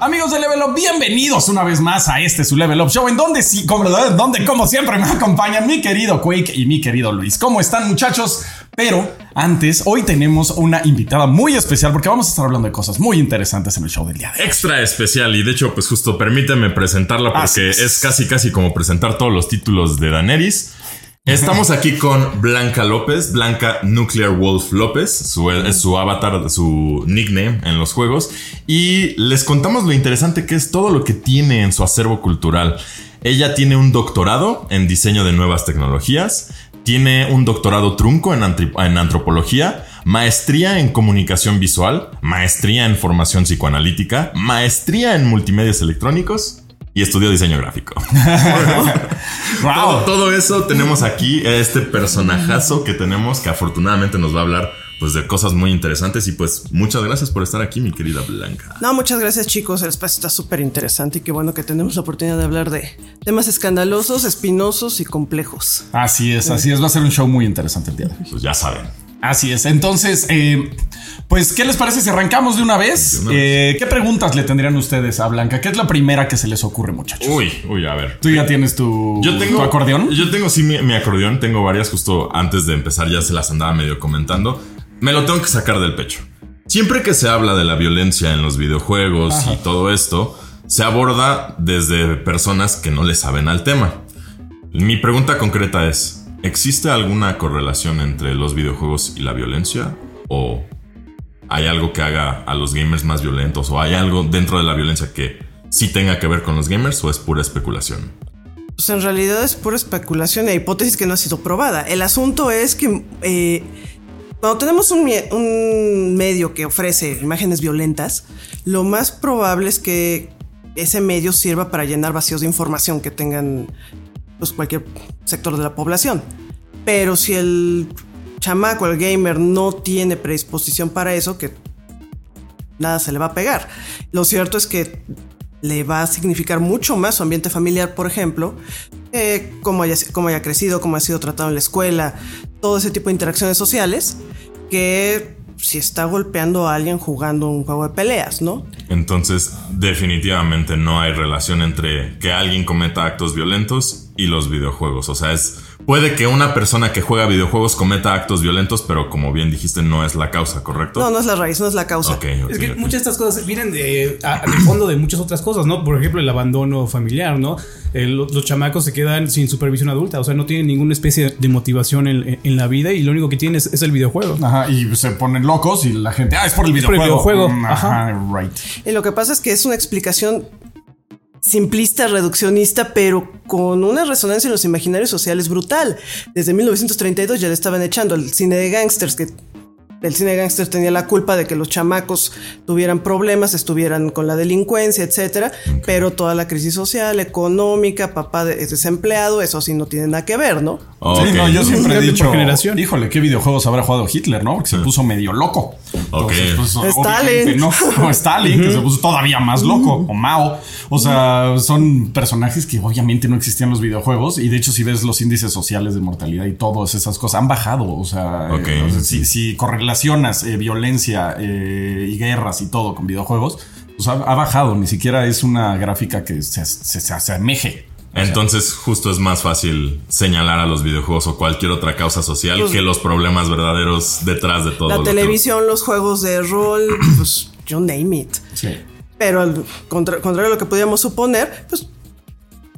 Amigos de Level Up, bienvenidos una vez más a este su Level Up Show, en donde sí, como, donde como siempre me acompañan mi querido Quake y mi querido Luis. ¿Cómo están muchachos? Pero antes, hoy tenemos una invitada muy especial porque vamos a estar hablando de cosas muy interesantes en el show del día de hoy. Extra especial y de hecho, pues justo permíteme presentarla porque es. es casi casi como presentar todos los títulos de Daenerys. Estamos aquí con Blanca López, Blanca Nuclear Wolf López, su, es su avatar, su nickname en los juegos. Y les contamos lo interesante que es todo lo que tiene en su acervo cultural. Ella tiene un doctorado en diseño de nuevas tecnologías, tiene un doctorado trunco en, en antropología, maestría en comunicación visual, maestría en formación psicoanalítica, maestría en multimedios electrónicos y estudió diseño gráfico. wow. todo, eso tenemos aquí este personajazo que tenemos que afortunadamente nos va a hablar pues de cosas muy interesantes y pues muchas gracias por estar aquí mi querida Blanca. No, muchas gracias chicos, el espacio está súper interesante y qué bueno que tenemos la oportunidad de hablar de temas escandalosos, espinosos y complejos. Así es, así es, va a ser un show muy interesante el día de hoy. Pues ya saben. Así es. Entonces, eh, pues, ¿qué les parece si arrancamos de una vez? Eh, ¿Qué preguntas le tendrían ustedes a Blanca? ¿Qué es la primera que se les ocurre, muchachos? Uy, uy, a ver. ¿Tú ya tienes tu, yo tengo, acordeón? Yo tengo sí mi, acordeón. Tengo varias justo antes de empezar, ya se las andaba medio comentando. Me lo tengo que sacar del pecho. Siempre que se habla de la violencia en los videojuegos y todo esto, se aborda desde personas que no le saben al tema. Mi pregunta concreta es, ¿Existe alguna correlación entre los videojuegos y la violencia? ¿O hay algo que haga a los gamers más violentos? ¿O hay algo dentro de la violencia que sí tenga que ver con los gamers? ¿O es pura especulación? Pues en realidad es pura especulación e hipótesis que no ha sido probada. El asunto es que eh, cuando tenemos un, un medio que ofrece imágenes violentas, lo más probable es que ese medio sirva para llenar vacíos de información que tengan pues cualquier sector de la población. Pero si el chamaco, el gamer, no tiene predisposición para eso, que nada se le va a pegar. Lo cierto es que le va a significar mucho más su ambiente familiar, por ejemplo, eh, cómo, haya, cómo haya crecido, cómo ha sido tratado en la escuela, todo ese tipo de interacciones sociales, que si está golpeando a alguien jugando un juego de peleas, ¿no? Entonces, definitivamente no hay relación entre que alguien cometa actos violentos y los videojuegos. O sea, es puede que una persona que juega videojuegos cometa actos violentos, pero como bien dijiste, no es la causa, ¿correcto? No, no es la raíz, no es la causa. es que muchas de estas cosas vienen de, fondo de muchas otras cosas, ¿no? Por ejemplo, el abandono familiar, ¿no? los chamacos se quedan sin supervisión adulta, o sea, no tienen ninguna especie de motivación en, la vida y lo único que tienen es, el videojuego. Ajá, y se ponen locos y la gente, ah, es por el videojuego. Por el videojuego. Mm, ajá, right. Y lo que pasa es que es una explicación simplista, reduccionista, pero con una resonancia en los imaginarios sociales brutal. Desde 1932 ya le estaban echando el cine de gangsters que el cine de gangsters tenía la culpa de que los chamacos tuvieran problemas, estuvieran con la delincuencia, etcétera, pero toda la crisis social, económica, papá es desempleado, eso sí no tiene nada que ver, ¿no? Sí, no, yo siempre he dicho, generación. híjole, ¿qué videojuegos habrá jugado Hitler, no? Porque se puso medio loco. Pues, Stalin. No, Stalin, que se puso todavía más loco, o Mao. O sea, son personajes que obviamente no existían en los videojuegos y de hecho si ves los índices sociales de mortalidad y todas esas cosas han bajado, o sea, eh, si, si correlacionas eh, violencia eh, y guerras y todo con videojuegos, pues ha, bajado, ni siquiera es una gráfica que se, se, se asemeje entonces, justo es más fácil señalar a los videojuegos o cualquier otra causa social pues que los problemas verdaderos detrás de todo. La televisión, los juegos de rol, pues, you name it. Sí. Pero al contrario a lo que podíamos suponer, pues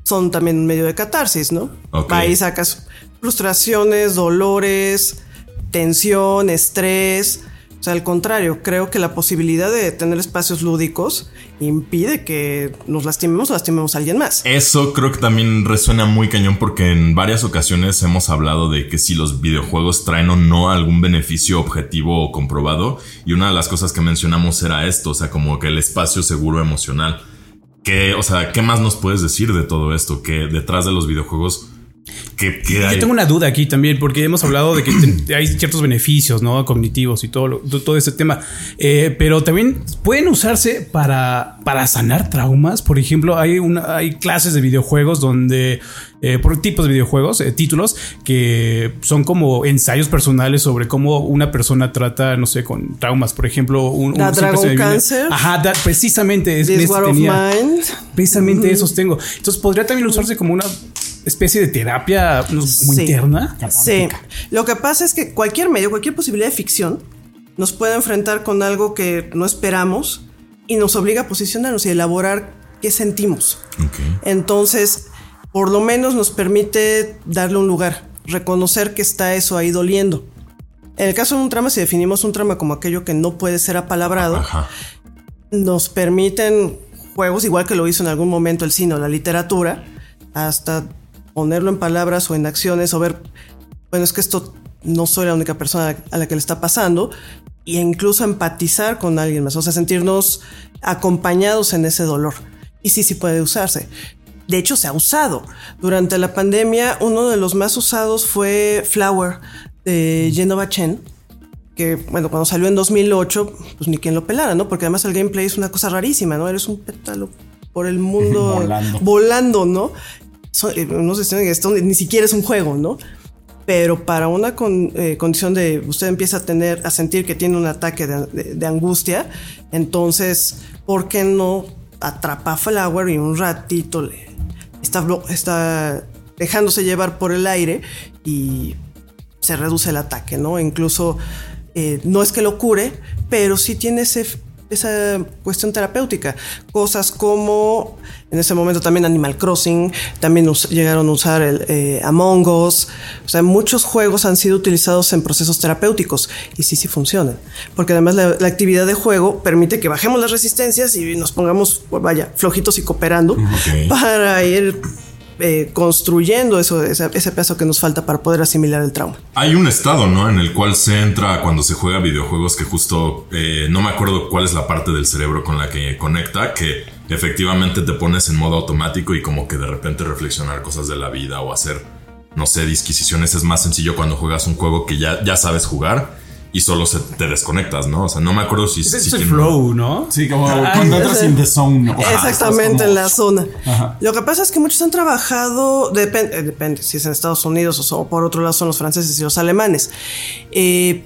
son también un medio de catarsis, ¿no? Ahí sacas frustraciones, dolores, tensión, estrés. O sea, al contrario, creo que la posibilidad de tener espacios lúdicos impide que nos lastimemos o lastimemos a alguien más. Eso creo que también resuena muy cañón porque en varias ocasiones hemos hablado de que si los videojuegos traen o no algún beneficio objetivo o comprobado. Y una de las cosas que mencionamos era esto, o sea, como que el espacio seguro emocional. Que, o sea, ¿qué más nos puedes decir de todo esto? Que detrás de los videojuegos ¿Qué, qué Yo tengo una duda aquí también, porque hemos hablado de que hay ciertos beneficios, ¿no? Cognitivos y todo, lo- todo ese tema. Eh, pero también pueden usarse para, para sanar traumas. Por ejemplo, hay, una, hay clases de videojuegos donde, eh, por tipos de videojuegos, eh, títulos, que son como ensayos personales sobre cómo una persona trata, no sé, con traumas. Por ejemplo, un, La un- Dragon Cancer. Ajá, da- precisamente. Es, This War of tenía- Mine. Precisamente esos tengo. Entonces podría también usarse como una especie de terapia no, como Sí. interna. Sí. Lo que pasa es que cualquier medio, cualquier posibilidad de ficción nos puede enfrentar con algo que no esperamos y nos obliga a posicionarnos y elaborar qué sentimos. Entonces, por lo menos nos permite darle un lugar, reconocer que está eso ahí doliendo. En el caso de un trama, si definimos un trama como aquello que no puede ser apalabrado, Ajá. nos permiten juegos, igual que lo hizo en algún momento el cine o la literatura, hasta ponerlo en palabras o en acciones o ver, bueno, es que esto no soy la única persona a la que le está pasando, e incluso empatizar con alguien más, o sea, sentirnos acompañados en ese dolor. Y sí, sí puede usarse. De hecho, se ha usado. Durante la pandemia, uno de los más usados fue Flower de Genova Chen que, bueno, cuando salió en 2008, pues ni quien lo pelara, ¿no? Porque además el gameplay es una cosa rarísima, ¿no? Eres un pétalo por el mundo Volando. volando, ¿no? Eh, no sé esto ni siquiera es un juego, ¿no? Pero para una eh, condición de usted empieza a tener, a sentir que tiene un ataque de, angustia, entonces, ¿por qué no atrapa a Flower y un ratito está, está dejándose llevar por el aire y se reduce el ataque, ¿no? Incluso eh, no es que lo cure, pero sí tiene ese, esa cuestión terapéutica. Cosas como, en ese momento también Animal Crossing, también us- llegaron a usar el eh, Among Us. O sea, muchos juegos han sido utilizados en procesos terapéuticos y sí, sí funcionan. Porque además la, la actividad de juego permite que bajemos las resistencias y nos pongamos, vaya, flojitos y cooperando para ir eh, construyendo eso, ese, ese pedazo que nos falta para poder asimilar el trauma. Hay un estado, ¿no? En el cual se entra cuando se juega videojuegos que justo eh, no me acuerdo cuál es la parte del cerebro con la que conecta, que efectivamente te pones en modo automático y como que de repente reflexionar cosas de la vida o hacer, no sé, disquisiciones es más sencillo cuando juegas un juego que ya, ya sabes jugar y solo se, te desconectas, ¿no? O sea, no me acuerdo si... Es el flow, ¿no? Sí, como cuando entras in the zone. Ajá, Exactamente, como- en la zona. Ajá. Lo que pasa es que muchos han trabajado, depende, eh, depende si es en Estados Unidos o, por otro lado son los franceses y los alemanes. Eh,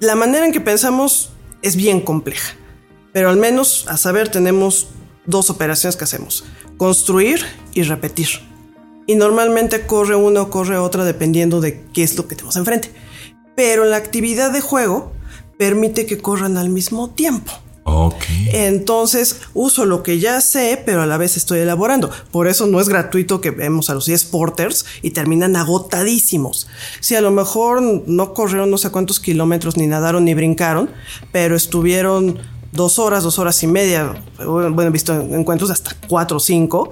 la manera en que pensamos es bien compleja, pero al menos a saber tenemos dos operaciones que hacemos, construir y repetir. Y normalmente corre una o corre otra dependiendo de qué es lo que tenemos enfrente. Pero la actividad de juego permite que corran al mismo tiempo. Ok. Entonces uso lo que ya sé, pero a la vez estoy elaborando. Por eso no es gratuito que vemos a los 10 porters y terminan agotadísimos. Si a lo mejor no corrieron no sé cuántos kilómetros, ni nadaron, ni brincaron, pero estuvieron dos horas, dos horas y media. Bueno, he visto encuentros hasta cuatro o cinco.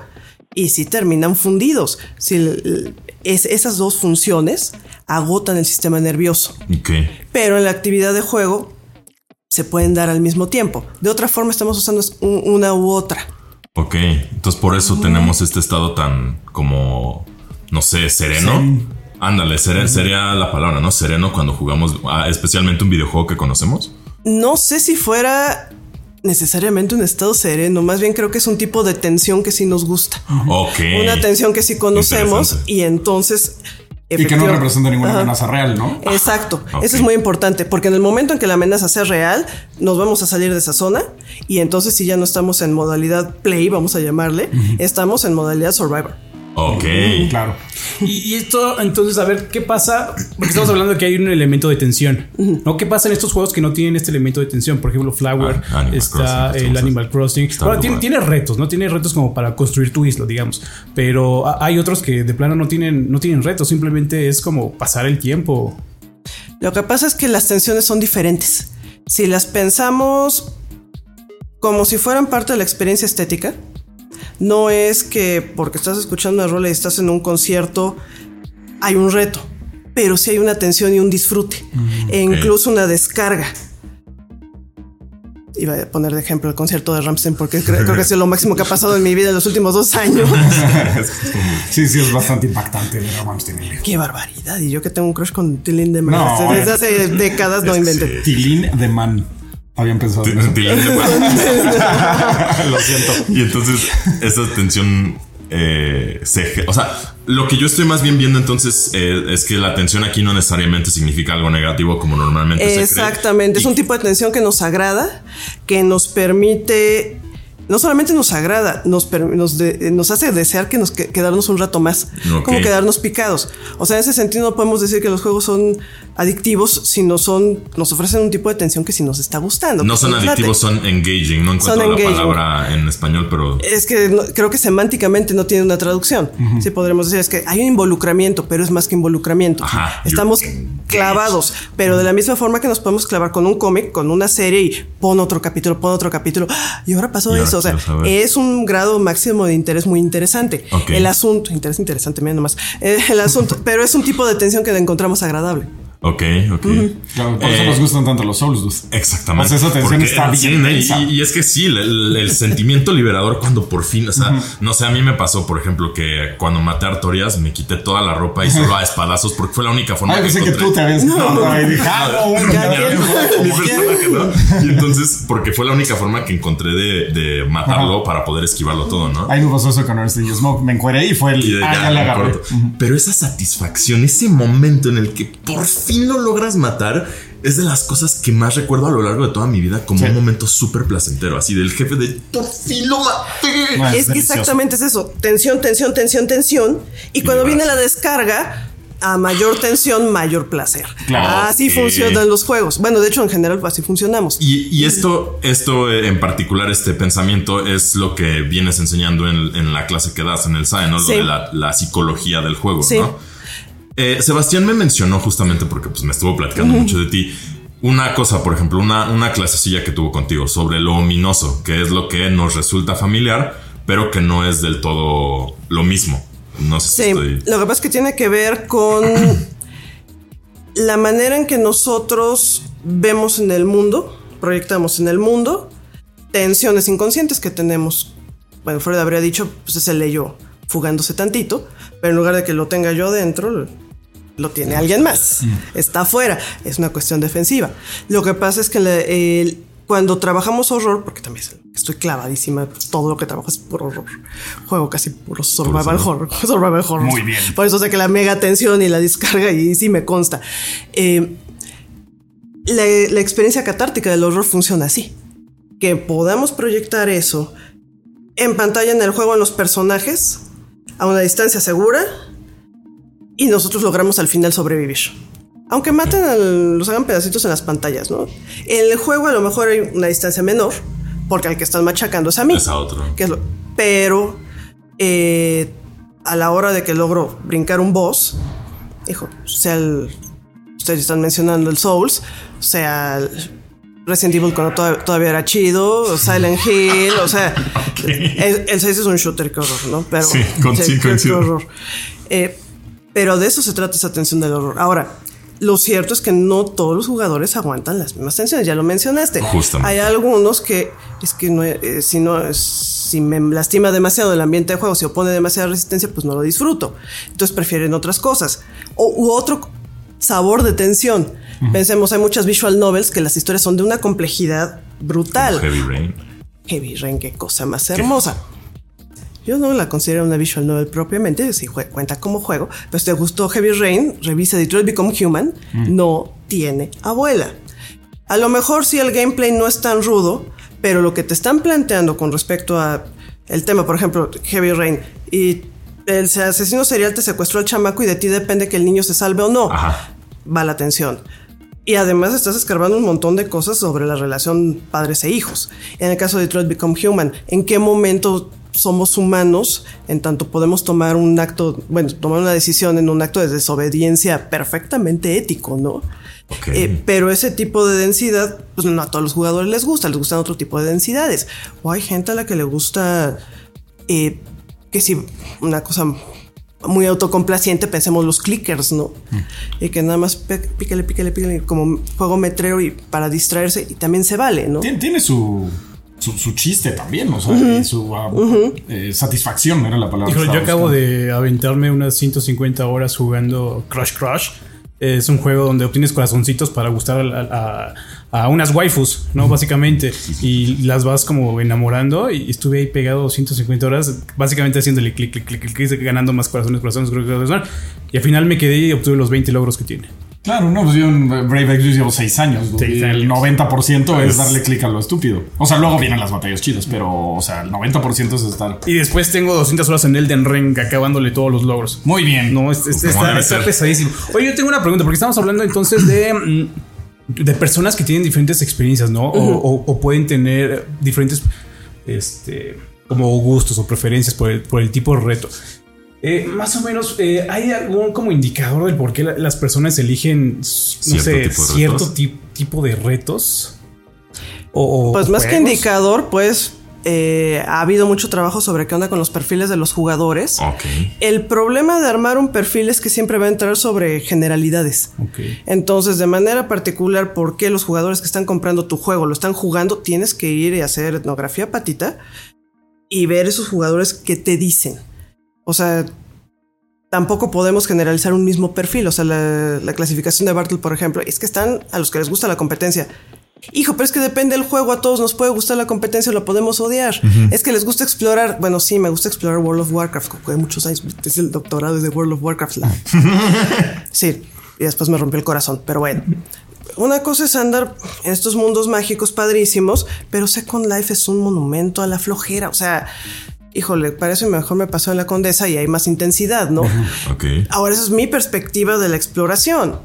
Y si terminan fundidos. Si es, esas dos funciones agotan el sistema nervioso. Ok. Pero en la actividad de juego se pueden dar al mismo tiempo. De otra forma estamos usando una u otra. Ok. Entonces por eso tenemos este estado tan como, no sé, sereno. Ándale, sere- sería la palabra, ¿no? Sereno cuando jugamos, ah, especialmente un videojuego que conocemos. No sé si fuera necesariamente un estado sereno, más bien creo que es un tipo de tensión que sí nos gusta. Ok. Una tensión que sí conocemos y entonces... Y que no representa ninguna Ajá. amenaza real, ¿no? Exacto, ok. eso es muy importante porque en el momento en que la amenaza sea real, nos vamos a salir de esa zona y entonces si ya no estamos en modalidad play, vamos a llamarle, estamos en modalidad survivor. Ok. Claro. Y, y esto, entonces, a ver, ¿qué pasa? Porque estamos hablando de que hay un elemento de tensión. ¿No? ¿Qué pasa en estos juegos que no tienen este elemento de tensión? Por ejemplo, Flower, Ah, Animal está Crossing, el Animal Crossing. Ahora, muy tiene, bueno. tiene retos, ¿no? Tiene retos como para construir tu isla, digamos. Pero hay otros que de plano no tienen, no tienen retos, simplemente es como pasar el tiempo. Lo que pasa es que las tensiones son diferentes. Si las pensamos como si fueran parte de la experiencia estética, no es que porque estás escuchando una rola y estás en un concierto hay un reto, pero sí hay una tensión y un disfrute e incluso una descarga. Iba a poner de ejemplo el concierto de Ramstein porque creo, creo que sido lo máximo que ha pasado en mi vida en los últimos dos años. Sí, sí, es bastante impactante Ramstein. Qué barbaridad. Y yo que tengo un crush con Tilín de Man. No, Desde eh. hace décadas no Es inventé. Tilín de Man. Habían pensado en eso. Tilín de Man. Lo siento. Y entonces esa tensión eh, se... O sea, lo que yo estoy más bien viendo entonces eh, es que la tensión aquí no necesariamente significa algo negativo como normalmente se cree. Exactamente, es Y- un tipo de tensión que nos agrada, que nos permite, no solamente nos agrada, nos, nos, de- nos hace desear que nos que- quedarnos un rato más, como quedarnos picados. O sea, en ese sentido no podemos decir que los juegos son adictivos, sino son, nos ofrecen un tipo de tensión que si nos está gustando. No son adictivos, son engaging. No encuentro Son la engaging. palabra en español, pero... Es que no- creo que semánticamente no tiene una traducción. Sí, podremos decir, es que hay un involucramiento, pero es más que involucramiento. Ajá. Estamos clavados, pero de la misma forma que nos podemos clavar con un cómic, con una serie y pon otro capítulo, pon otro capítulo. Y ahora pasó Y ahora eso. O sea, es un grado máximo de interés muy interesante. El asunto, interés interesante, mira nomás. Eh, el asunto, pero es un tipo de tensión que encontramos agradable. Ok, ok. Claro, por eso Eh, nos gustan tanto los Souls, dude. Exactamente. Sea, esa tensión Porque, está sí, bien ¿no? y, es que sí, el, el- el sentimiento liberador cuando por fin, o sea, no sé, a mí me pasó, por ejemplo, que cuando maté a Artorias me quité toda la ropa y solo a espadazos porque fue la única forma Ay, que pensé que encontré. tú te habías quitado. Y ah, entonces, porque fue la única forma que encontré de, de matarlo para poder esquivarlo todo, ¿no? Ahí me pasó eso con y Smoke. Me encueré y fue el. Y de- ah, ya, ya le agarré. Pero esa satisfacción, ese momento en el que por fin lo logras matar, es de las cosas que más recuerdo a lo largo de toda mi vida como Sí. un momento súper placentero, así del jefe de por fin lo maté. No, Es que exactamente es eso. Tensión, tensión, tensión, tensión. Y cuando viene la descarga, a mayor tensión, mayor placer. Claro. Así funcionan los juegos. Bueno, de hecho, en general, así funcionamos. Y, y esto, esto en particular, este pensamiento es lo que vienes enseñando en, en la clase que das en el SAE, ¿no? Lo Sí. de la, la psicología del juego, Sí. ¿no? Eh, Sebastián me mencionó justamente porque pues, me estuvo platicando mucho de ti. Una cosa, por ejemplo, una, una clasecilla que tuvo contigo sobre lo ominoso, que es lo que nos resulta familiar, pero que no es del todo lo mismo. No sé si estoy. lo que pasa es que tiene que ver con la manera en que nosotros vemos en el mundo, proyectamos en el mundo, tensiones inconscientes que tenemos. Bueno, Freud habría dicho, pues es el yo fugándose tantito, pero en lugar de que lo tenga yo dentro, lo, tiene alguien más. Está afuera. Es una cuestión defensiva. Lo que pasa es que la- cuando trabajamos horror, porque también estoy clavadísima, todo lo que trabajo es puro horror. Juego casi puro survival horror. Survival horror. Muy bien. Por eso sé que la mega tensión y la descarga y sí me consta. Eh, la, la experiencia catártica del horror funciona así. Que podamos proyectar eso en pantalla en el juego en los personajes a una distancia segura y nosotros logramos al final sobrevivir. Aunque maten, al- los hagan pedacitos en las pantallas, ¿no? En el juego a lo mejor hay una distancia menor, porque al que están machacando es a mí. Es a otro. que es lo- pero eh, a la hora de que logro brincar un boss, hijo, sea el. Ustedes están mencionando el Souls, sea el Resident Evil cuando toda- todavía era chido, Silent Hill, o sea, el, el 6 es un shooter, qué horror, ¿no? Pero, Sí, con- sí, qué- qué horror. Eh, pero de eso se trata esa tensión del horror. Ahora, lo cierto es que no todos los jugadores aguantan las mismas tensiones, ya lo mencionaste. Justamente. Hay algunos que es que no, eh, si no es- si me lastima demasiado el ambiente de juego, si opone demasiada resistencia, pues no lo disfruto. Entonces prefieren otras cosas. O, u otro sabor de tensión. Pensemos, hay muchas visual novels que las historias son de una complejidad brutal. Heavy Rain. Heavy Rain, qué cosa más hermosa. Yo no la considero una visual novel propiamente, si cuenta como juego, pero si te gustó Heavy Rain, revisa Detroit Become Human, no tiene abuela. A lo mejor si el gameplay no es tan rudo, pero lo que te están planteando con respecto a el tema, por ejemplo, Heavy Rain, y el asesino serial te secuestró al chamaco y de ti depende que el niño se salve o no, Ajá. va la atención. Y además estás escarbando un montón de cosas sobre la relación padres e hijos. En el caso de Detroit Become Human, ¿en qué momento somos humanos en tanto podemos tomar un acto, bueno, tomar una decisión en un acto de desobediencia perfectamente ético, ¿no? Eh, pero ese tipo de densidad, pues no a todos los jugadores les gusta, les gustan otro tipo de densidades. O hay gente a la que le gusta eh, que si una cosa muy autocomplaciente, pensemos los clickers, ¿no? Y que nada más pícale, pícale, pícale, como juego metrero y para distraerse y también se vale, ¿no? Tiene, tiene su, su, su chiste también, o sea, y su eh, satisfacción era la palabra. Híjole, yo acabo buscando. de aventarme unas 150 horas jugando Crush Crush. Es un juego donde obtienes corazoncitos para gustar a, a- a unas waifus, ¿no? Básicamente. Y las vas como enamorando. Y estuve ahí pegado 150 horas, básicamente haciéndole clic, clic, clic, clic, clic, ganando más corazones, corazones, corazones, corazones. Y al final me quedé y obtuve los 20 logros que tiene. Claro, no, pues yo en Brave Exvius llevo 6 años. Seis y el años. 90% es darle clic a lo estúpido. O sea, luego vienen las batallas chidas, pero, o sea, el 90% es estar. Y después tengo 200 horas en Elden Ring acabándole todos los logros. Muy bien. No, este Como está, pesadísimo. Oye, yo tengo una pregunta, porque estamos hablando entonces de, mm, de personas que tienen diferentes experiencias, ¿no? O, o- o pueden tener diferentes, este, como gustos o preferencias por el, por el tipo de reto. Eh, más o menos, eh, ¿hay algún como indicador del por qué la- las personas eligen, no Cierto sé, tipo de cierto ti- tipo de retos? O, o Pues más que indicador, pues eh, ha habido mucho trabajo sobre qué onda con los perfiles de los jugadores. El problema de armar un perfil es que siempre va a entrar sobre generalidades. Entonces, de manera particular, ¿por qué los jugadores que están comprando tu juego lo están jugando? Tienes que ir y hacer etnografía patita y ver esos jugadores que te dicen. O sea, tampoco podemos generalizar un mismo perfil. O sea, la, la clasificación de Bartle, por ejemplo, es que están a los que les gusta la competencia. Hijo, pero es que depende del juego, a todos nos puede gustar la competencia o la podemos odiar. Es que les gusta explorar, bueno, sí, me gusta explorar World of Warcraft, jugué muchos años, es el doctorado de World of Warcraft. la- Sí, y después me rompió el corazón, pero bueno. Una cosa es andar en estos mundos mágicos padrísimos, pero Second Life es un monumento a la flojera. O sea, híjole, parece mejor me pasó en la Condesa y hay más intensidad, ¿no? Ok. Ahora, esa es mi perspectiva de la exploración.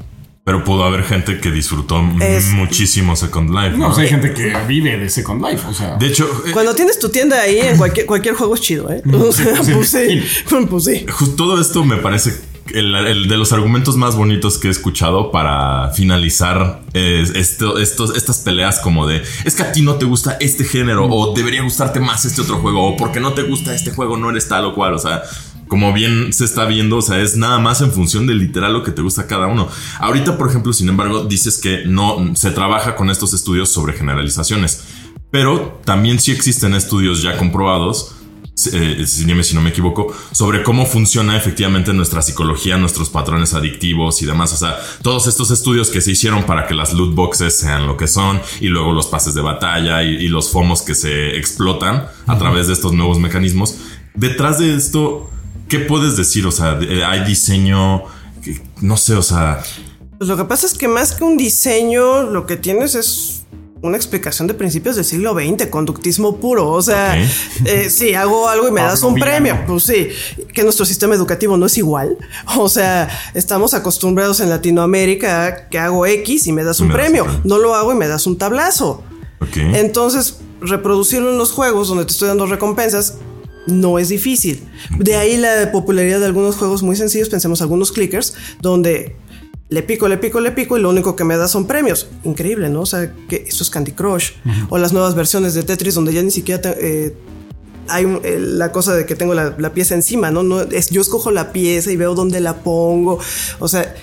Pero pudo haber gente que disfrutó Es- muchísimo Second Life. No, ¿no? pues hay gente que vive de Second Life, o sea. De hecho, eh, Cuando tienes tu tienda ahí, en cualquier, cualquier juego es chido, ¿eh? O sea, sí, pues sí, pues sí. Todo esto me parece el, el de los argumentos más bonitos que he escuchado para finalizar eh, esto, estos, estas peleas como de es que a ti no te gusta este género o debería gustarte más este otro juego o porque no te gusta este juego no eres tal o cual, o sea, como bien se está viendo, o sea, es nada más en función de literal lo que te gusta cada uno. Ahorita, por ejemplo, sin embargo, dices que no se trabaja con estos estudios sobre generalizaciones, pero también sí existen estudios ya comprobados eh, dime si no me equivoco, sobre cómo funciona efectivamente nuestra psicología, nuestros patrones adictivos y demás. O sea, todos estos estudios que se hicieron para que las loot boxes sean lo que son y luego los pases de batalla y, y los FOMOS que se explotan a través de estos nuevos mecanismos. Detrás de esto, ¿qué puedes decir? O sea, hay diseño, no sé, o sea, Pues lo que pasa es que más que un diseño, lo que tienes es una explicación de principios del siglo XX, conductismo puro. O sea, eh, sí, hago algo y me das un premio. Pues sí, que nuestro sistema educativo no es igual. O sea, estamos acostumbrados en Latinoamérica a que hago X y me das un Me premio. No lo hago y me das un tablazo. Entonces, reproducirlo en los juegos donde te estoy dando recompensas no es difícil. De ahí la popularidad de algunos juegos muy sencillos, pensemos algunos clickers, donde le pico, le pico, le pico y lo único que me da son premios. Increíble, ¿no? O sea, que eso es Candy Crush. O las nuevas versiones de Tetris donde ya ni siquiera te- eh, hay eh, la cosa de que tengo la, la pieza encima, ¿no? no es, yo escojo la pieza y veo dónde la pongo. O sea...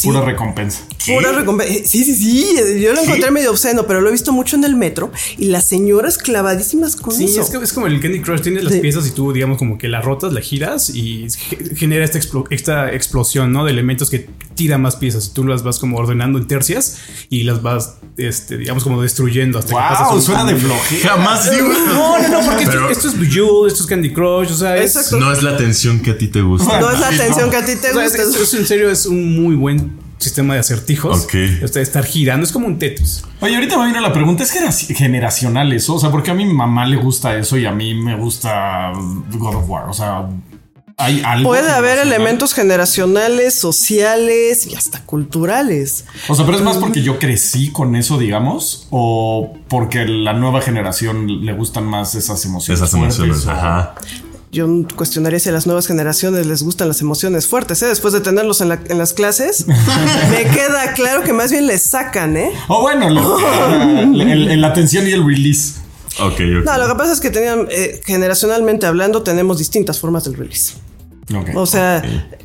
sí. Pura recompensa. Pura recompensa. Sí, sí, sí. Yo lo encontré medio obsceno, pero lo he visto mucho en el metro y las señoras clavadísimas con Sí, eso. es, que- es como el Candy Crush, tienes las Sí. piezas y tú, digamos, como que las rotas, la giras y ge- genera esta, explo- esta explosión, ¿no? De elementos que tira más piezas y tú las vas como ordenando en tercias y las vas, este, digamos, como destruyendo hasta que pasas Wow, un- suena de flojera. Jamás digo. No, no, no, porque Pero- esto, esto es Bejeweled, esto es Candy Crush, o sea, es. No es la atención que a ti te gusta. No es la atención que a ti te o sea, es- gusta. es- es- en serio es un muy buen sistema de acertijos. Ok. O sea, estar girando es como un Tetris. Oye, ahorita me vino la pregunta, ¿es generaci- generacional eso? O sea, porque a mi mamá le gusta eso y a mí me gusta God of War. O sea, hay algo. Puede haber elementos generacionales, sociales y hasta culturales. O sea, pero es más porque yo crecí con eso, digamos, o porque la nueva generación le gustan más esas emociones. Esas emociones, fuertes, o- ajá. Yo cuestionaría si a las nuevas generaciones les gustan las emociones fuertes, ¿eh? Después de tenerlos en, la- en las clases, me queda claro que más bien les sacan, ¿eh? O bueno, la, atención y el release. Ok, ok. No, lo que pasa es que tenían, eh, generacionalmente hablando, tenemos distintas formas del release. O sea,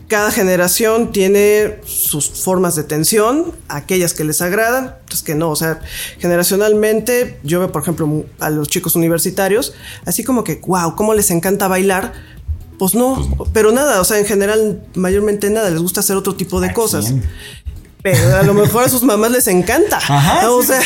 cada generación tiene sus formas de tensión, aquellas que les agradan, otras que no. O sea, generacionalmente, yo veo, por ejemplo, a los chicos universitarios, así como que, wow, cómo les encanta bailar. Pues no, pero nada, o sea, en general, mayormente nada, les gusta hacer otro tipo de cosas. quién? Pero a lo mejor a sus mamás les encanta. Ajá, o sea,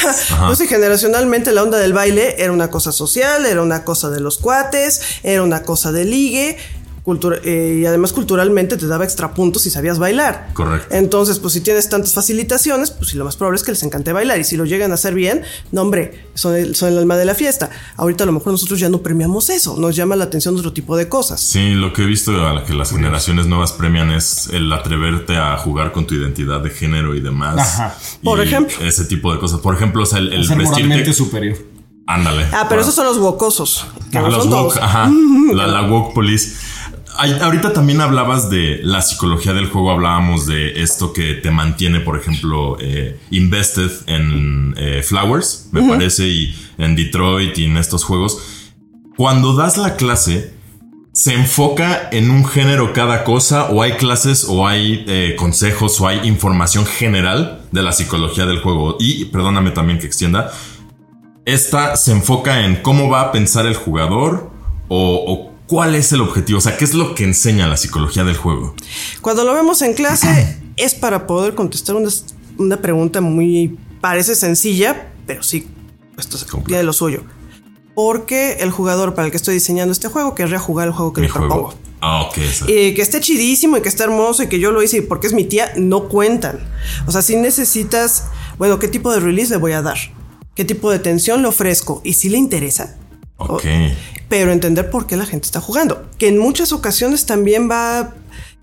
pues generacionalmente la onda del baile era una cosa social, era una cosa de los cuates, era una cosa de ligue. Cultura- eh, y además culturalmente te daba extra puntos si sabías bailar. Correcto. Entonces, pues si tienes tantas facilitaciones, pues sí, lo más probable es que les encante bailar. Y si lo llegan a hacer bien, no hombre, son el, son el alma de la fiesta. Ahorita a lo mejor nosotros ya no premiamos eso, nos llama la atención otro tipo de cosas. Sí, lo que he visto a la que las generaciones nuevas premian es el atreverte a jugar con tu identidad de género y demás. Ajá. Y Por ejemplo. Ese tipo de cosas. Por ejemplo, o sea, el, el Ser moralmente vestirte. superior. Ándale. Ah, pero esos son los wocosos. que Ah, no los son woke, todos. ajá. La, la woke police. Ahorita también hablabas de la psicología del juego, hablábamos de esto que te mantiene, por ejemplo, eh, invested en eh, Flowers, me parece, y en Detroit y en estos juegos. Cuando das la clase, ¿se enfoca en un género cada cosa o hay clases o hay eh, consejos o hay información general de la psicología del juego? Y perdóname también que extienda, esta se enfoca en cómo va a pensar el jugador o, o cuál es el objetivo, o sea, qué es lo que enseña la psicología del juego. Cuando lo vemos en clase es para poder contestar una, una pregunta muy parece sencilla, pero sí, esto se Compleja. tiene lo suyo. Porque el jugador para el que estoy diseñando este juego querría jugar el juego que Mi le propongo. juego. Ah, ok. que esté chidísimo y que esté hermoso y que yo lo hice y porque es mi tía, no cuentan. O sea, si necesitas, bueno, ¿qué tipo de release le voy a dar? ¿Qué tipo de tensión le ofrezco? Y si le interesa. Ok. Pero entender por qué la gente está jugando. Que en muchas ocasiones también va,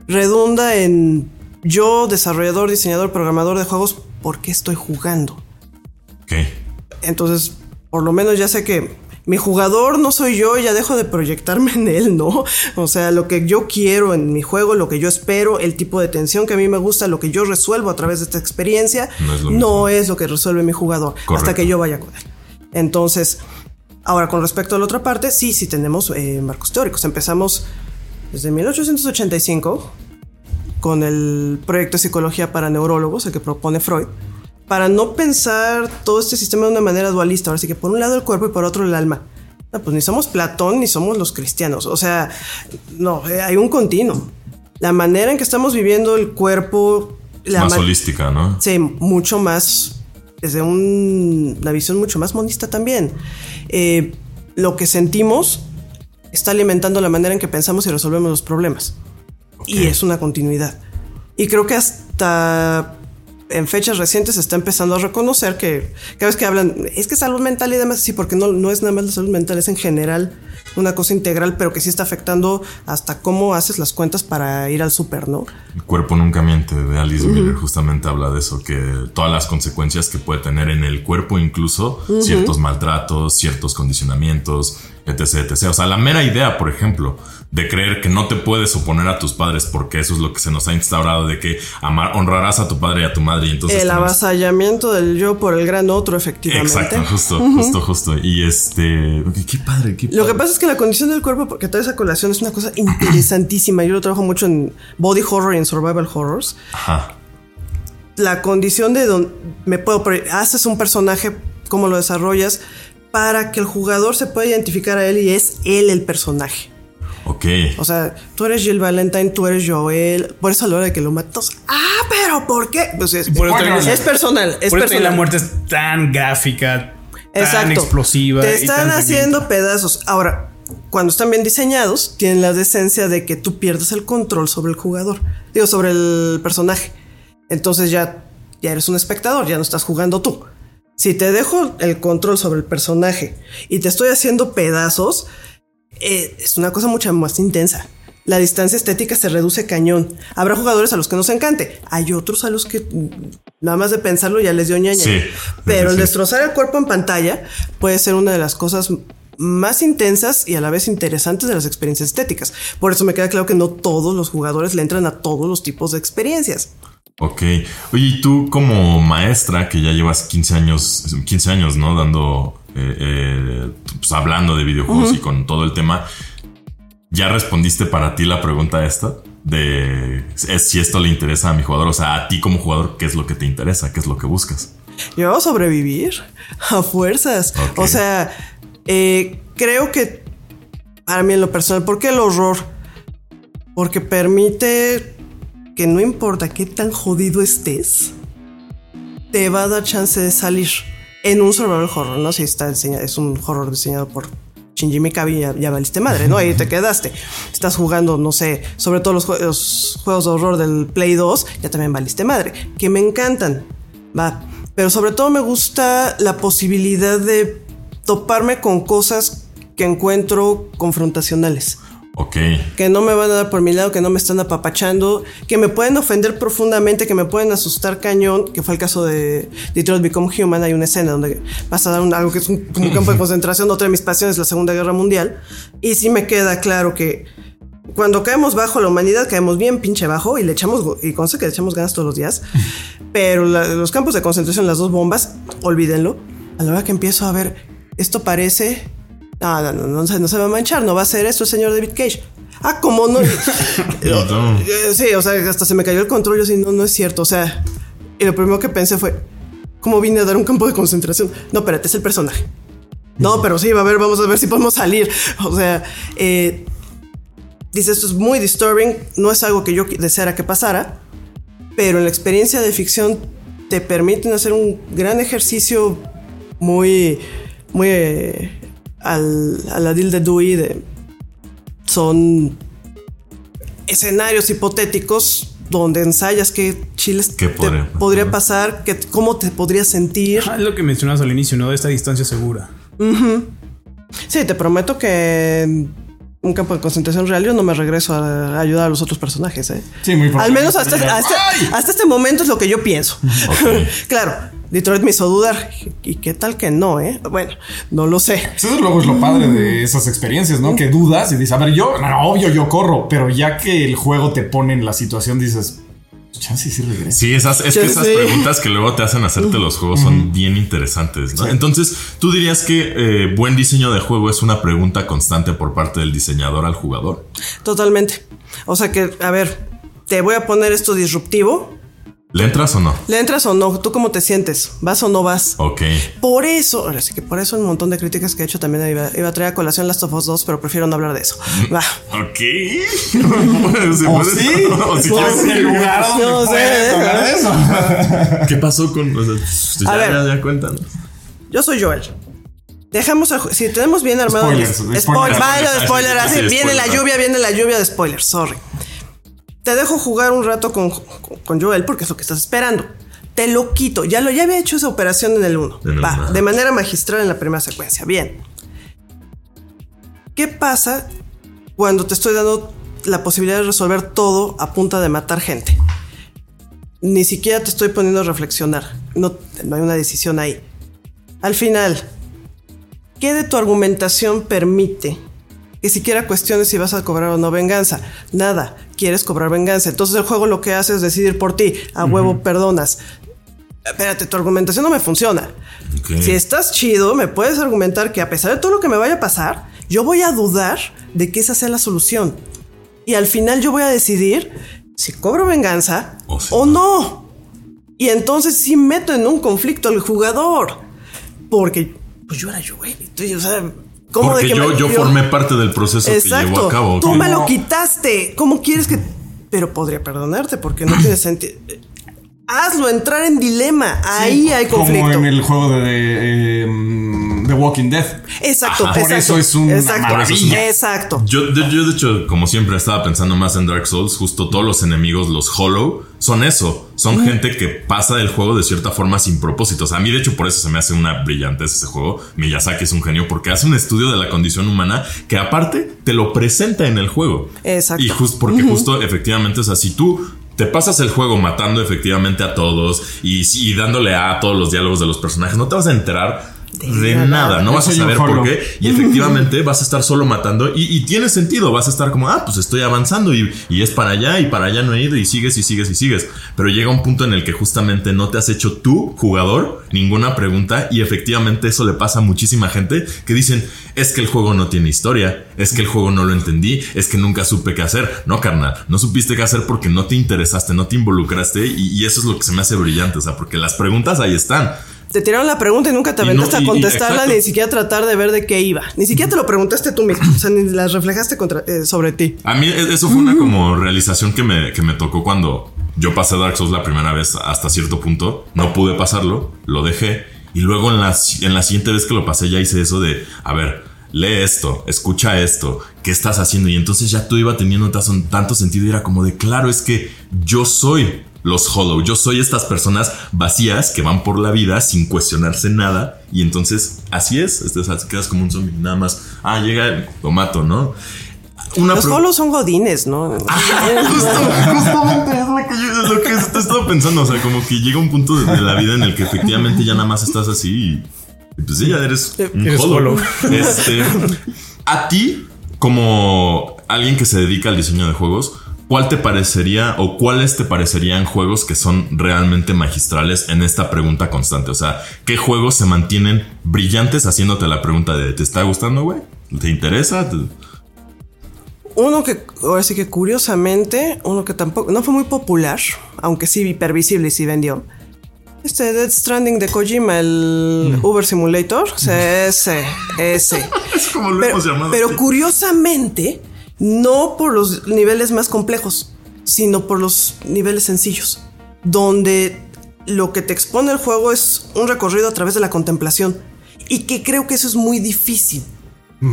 redunda en yo, desarrollador, diseñador, programador de juegos, ¿por qué estoy jugando? Ok. Entonces, por lo menos ya sé que mi jugador no soy yo, ya dejo de proyectarme en él, ¿no? O sea, lo que yo quiero en mi juego, lo que yo espero, el tipo de tensión que a mí me gusta, lo que yo resuelvo a través de esta experiencia, No es lo no mismo. es lo que resuelve mi jugador hasta que yo vaya con él. Entonces, ahora con respecto a la otra parte, sí, sí tenemos eh, marcos teóricos. Empezamos desde 1885 con el proyecto de psicología para neurólogos, el que propone Freud, para no pensar todo este sistema de una manera dualista. Ahora sí que por un lado el cuerpo y por otro el alma. No, pues ni somos Platón ni somos los cristianos. O sea, no, eh, hay un continuo. La manera en que estamos viviendo el cuerpo, la Más holística, ¿no? Sí, mucho más, desde un- una visión mucho más monista también. Eh, lo que sentimos está alimentando la manera en que pensamos y resolvemos los problemas. Y es una continuidad. Y creo que hasta en fechas recientes se está empezando a reconocer que cada vez que hablan, es que salud mental y demás, sí, porque no, no es nada más la salud mental, es en general una cosa integral, pero que sí está afectando hasta cómo haces las cuentas para ir al súper, ¿no? El cuerpo nunca miente de Alice Miller justamente habla de eso, que todas las consecuencias que puede tener en el cuerpo incluso, ciertos maltratos, ciertos condicionamientos, etc, etc. O sea, la mera idea, por ejemplo, de creer que no te puedes oponer a tus padres porque eso es lo que se nos ha instaurado, de que amar, honrarás a tu padre y a tu madre y entonces... el tenemos- avasallamiento del yo por el gran otro, efectivamente. Exacto, justo, justo, justo. Y este... Qué padre, qué Lo que padre. pasa es que la condición del cuerpo, porque toda esa colación es una cosa interesantísima. Yo lo trabajo mucho en body horror y en survival horrors. Ajá. La condición de donde me puedo haces un personaje, cómo lo desarrollas, para que el jugador se pueda identificar a él y es él el personaje. Ok. O sea, tú eres Jill Valentine, tú eres Joel. Por eso a la hora de que lo matas, ah, pero ¿por qué? Pues es, Por es personal, es Por personal. la muerte es tan gráfica, tan Exacto. explosiva. Te y están tan haciendo pedazos. Ahora, cuando están bien diseñados, tienen la decencia de que tú pierdas el control sobre el jugador. Digo, sobre el personaje. Entonces ya, ya eres un espectador, ya no estás jugando tú. Si te dejo el control sobre el personaje y te estoy haciendo pedazos, eh, es una cosa mucho más intensa. La distancia estética se reduce cañón. Habrá jugadores a los que nos encante. Hay otros a los que nada más de pensarlo ya les dio ñaña. Sí, Pero el destrozar el cuerpo en pantalla puede ser una de las cosas más intensas y a la vez interesantes de las experiencias estéticas. Por eso me queda claro que no todos los jugadores le entran a todos los tipos de experiencias. Ok. Oye, y tú como maestra que ya llevas 15 años, 15 años, ¿no? Dando, eh, eh, pues hablando de videojuegos y con todo el tema, ¿ya respondiste para ti la pregunta esta? de es, si esto le interesa a mi jugador. O sea, a ti como jugador, ¿qué es lo que te interesa? ¿Qué es lo que buscas? Yo sobrevivir a fuerzas. O sea, eh, creo que para mí en lo personal, ¿por qué el horror? Porque permite que no importa qué tan jodido estés, te va a dar chance de salir en un survival horror, ¿no? Si está diseñado, es un horror diseñado por Shinji Mikami, ya, ya valiste madre, ¿no? Ahí te quedaste. Estás jugando, no sé, sobre todo los, los juegos de horror del Play 2, ya también valiste madre. Que me encantan, va. Pero sobre todo me gusta la posibilidad de toparme con cosas que encuentro confrontacionales. Ok. Que no me van a dar por mi lado, que no me están apapachando, que me pueden ofender profundamente, que me pueden asustar cañón, que fue el caso de Detroit Become Human. Hay una escena donde vas a dar un, algo que es un, un campo de concentración, otra de mis pasiones, la Segunda Guerra Mundial. Y sí me queda claro que cuando caemos bajo la humanidad, caemos bien pinche bajo y le echamos, y sé que le echamos ganas todos los días. Pero la, los campos de concentración, las dos bombas, olvídenlo. A la hora que empiezo a ver, esto parece no, no, no, no, se, no se va a manchar, no va a ser eso, señor David Cage. Ah, ¿cómo no? sí, o sea, hasta se me cayó el control. Yo sí, no, no es cierto. O sea, y lo primero que pensé fue, ¿cómo vine a dar un campo de concentración? No, espérate, es el personaje. No, pero sí, va a ver, vamos a ver si podemos salir. O sea, eh, dice, esto es muy disturbing, no es algo que yo deseara que pasara, pero en la experiencia de ficción te permiten hacer un gran ejercicio muy, muy eh, al, a la deal de Dewey de, son escenarios hipotéticos donde ensayas qué chiles ¿Qué te podría, pasar, que, cómo te podrías sentir. Ah, es lo que mencionabas al inicio, ¿no? De esta distancia segura. Sí, te prometo que en un campo de concentración real yo no me regreso a, ayudar a los otros personajes. ¿eh? Sí, muy Al menos hasta, hasta, hasta, este momento es lo que yo pienso. claro, Detroit me hizo dudar. ¿Y qué tal que no, eh? Bueno, no lo sé. Eso luego es lo padre de esas experiencias, ¿no? Que dudas y dices, a ver, yo, no, obvio, yo corro, pero ya que el juego te pone en la situación, dices, chance sí regresa. Sí, esas, es que esas preguntas que luego te hacen hacerte los juegos son bien interesantes, ¿no? Entonces, ¿tú dirías que eh, buen diseño de juego es una pregunta constante por parte del diseñador al jugador? Totalmente. O sea que, a ver, te voy a poner esto disruptivo ¿Le entras o no? ¿Le entras o no? ¿Tú cómo te sientes? ¿Vas o no vas? Ok. Por eso, ahora sí que por eso un montón de críticas que he hecho también iba, a traer a colación Last of Us 2, pero prefiero no hablar de eso. Va. Ok. ¿O sí? ¿O si quieres el lugar donde no sé. hablar de eso. ¿Qué pasó con...? O sea, ya, ya, ya, cuéntanos. Yo soy Joel. Dejamos a, si tenemos bien armado spoilers, spoilers, spoilers, así, sí, viene la lluvia, viene la lluvia de spoilers, sorry te dejo jugar un rato con, con, Joel porque es lo que estás esperando. Te lo quito. Ya lo ya había hecho esa operación en el 1. Va, de manera magistral en la primera secuencia. Bien. ¿Qué pasa cuando te estoy dando la posibilidad de resolver todo a punta de matar gente? Ni siquiera te estoy poniendo a reflexionar. No, no hay una decisión ahí. Al final, ¿qué de tu argumentación permite que siquiera cuestiones si vas a cobrar o no venganza. Nada, quieres cobrar venganza. Entonces el juego lo que hace es decidir por ti. A huevo perdonas. Espérate, tu argumentación no me funciona. Si estás chido, me puedes argumentar que a pesar de todo lo que me vaya a pasar, yo voy a dudar de que esa sea la solución. Y al final yo voy a decidir si cobro venganza o, no. Y entonces sí meto en un conflicto al jugador. Porque pues yo era yo, güey. o sea, porque yo, yo formé parte del proceso que llevó a cabo. Tú me lo quitaste. ¿Cómo quieres que.? Pero podría perdonarte porque no tiene sentido. Hazlo entrar en dilema. Ahí hay conflicto. Como en el juego de, em, The Walking Dead. Exacto, Por eso es un maravilla. Exacto. Yo, yo, de hecho, como siempre, estaba pensando más en Dark Souls. Justo todos los enemigos, los Hollow, son eso. Son gente que pasa del juego de cierta forma sin propósitos. A mí, de hecho, por eso se me hace una brillantez ese juego. Miyazaki es un genio porque hace un estudio de la condición humana que aparte te lo presenta en el juego. Exacto. Y justo porque justo efectivamente, o sea, si tú te pasas el juego matando efectivamente a todos y, y, dándole a todos los diálogos de los personajes, no te vas a enterar de nada, no vas a saber por qué. Y efectivamente vas a estar solo matando y, tiene sentido, vas a estar como, ah, pues estoy avanzando y, y, es para allá y para allá no he ido y sigues y sigues y sigues. Pero llega un punto en el que justamente no te has hecho tú, jugador, ninguna pregunta y efectivamente eso le pasa a muchísima gente que dicen, es que el juego no tiene historia, es que el juego no lo entendí, es que nunca supe qué hacer. No, carnal, no supiste qué hacer porque no te interesaste, no te involucraste y, y eso es lo que se me hace brillante, o sea, porque las preguntas ahí están te tiraron la pregunta y nunca te aventaste a contestarla, ni siquiera tratar de ver de qué iba. Ni siquiera te lo preguntaste tú mismo. O sea, ni las reflejaste contra, eh, sobre ti. A mí e, eso fue una como realización que me, que me tocó cuando yo pasé Dark Souls la primera vez hasta cierto punto. No pude pasarlo, lo dejé. Y luego en la, en la siguiente vez que lo pasé ya hice eso de, a ver, lee esto, escucha esto, ¿qué estás haciendo? Y entonces ya tú iba teniendo tanto sentido y era como de, claro, es que yo soy los Hollow. Yo soy estas personas vacías que van por la vida sin cuestionarse nada. Y entonces, así es. Este, quedas como un zombie. Nada más. Ah, llega, lo mato, ¿no? los Hollow son godines, ¿no? justamente es lo que, yo, te estaba pensando. O sea, como que llega un punto de, la vida en el que efectivamente ya nada más estás así y, pues sí, ya eres un hollow. Este, a ti, como alguien que se dedica al diseño de juegos, ¿Cuál te parecería o cuáles te parecerían juegos que son realmente magistrales en esta pregunta constante? O sea, ¿qué juegos se mantienen brillantes haciéndote la pregunta de ¿te está gustando, güey? ¿Te interesa? Uno que, ahora sí que curiosamente, uno que tampoco, no fue muy popular, aunque sí hipervisible y sí vendió. Este Dead Stranding de Kojima, el Uber Simulator, ese, ese. es como lo hemos llamado. Pero curiosamente, no por los niveles más complejos, sino por los niveles sencillos, donde lo que te expone el juego es un recorrido a través de la contemplación. Y que creo que eso es muy difícil.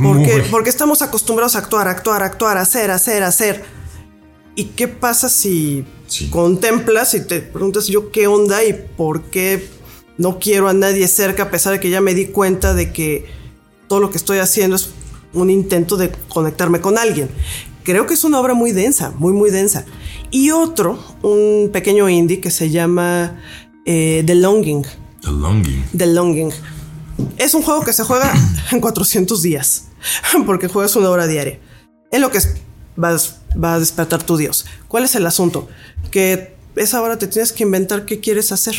Porque, porque estamos acostumbrados a actuar, actuar, actuar, hacer, hacer, hacer. ¿Y qué pasa si contemplas y te preguntas yo qué onda y por qué no quiero a nadie cerca a pesar de que ya me di cuenta de que todo lo que estoy haciendo es un intento de conectarme con alguien. Creo que es una obra muy densa, muy, muy densa. Y otro, un pequeño indie que se llama eh, The Longing. The Longing. The Longing. Es un juego que se juega en 400 días, porque juegas una hora diaria. Es lo que vas, va a despertar tu Dios. ¿Cuál es el asunto? Que esa hora te tienes que inventar qué quieres hacer.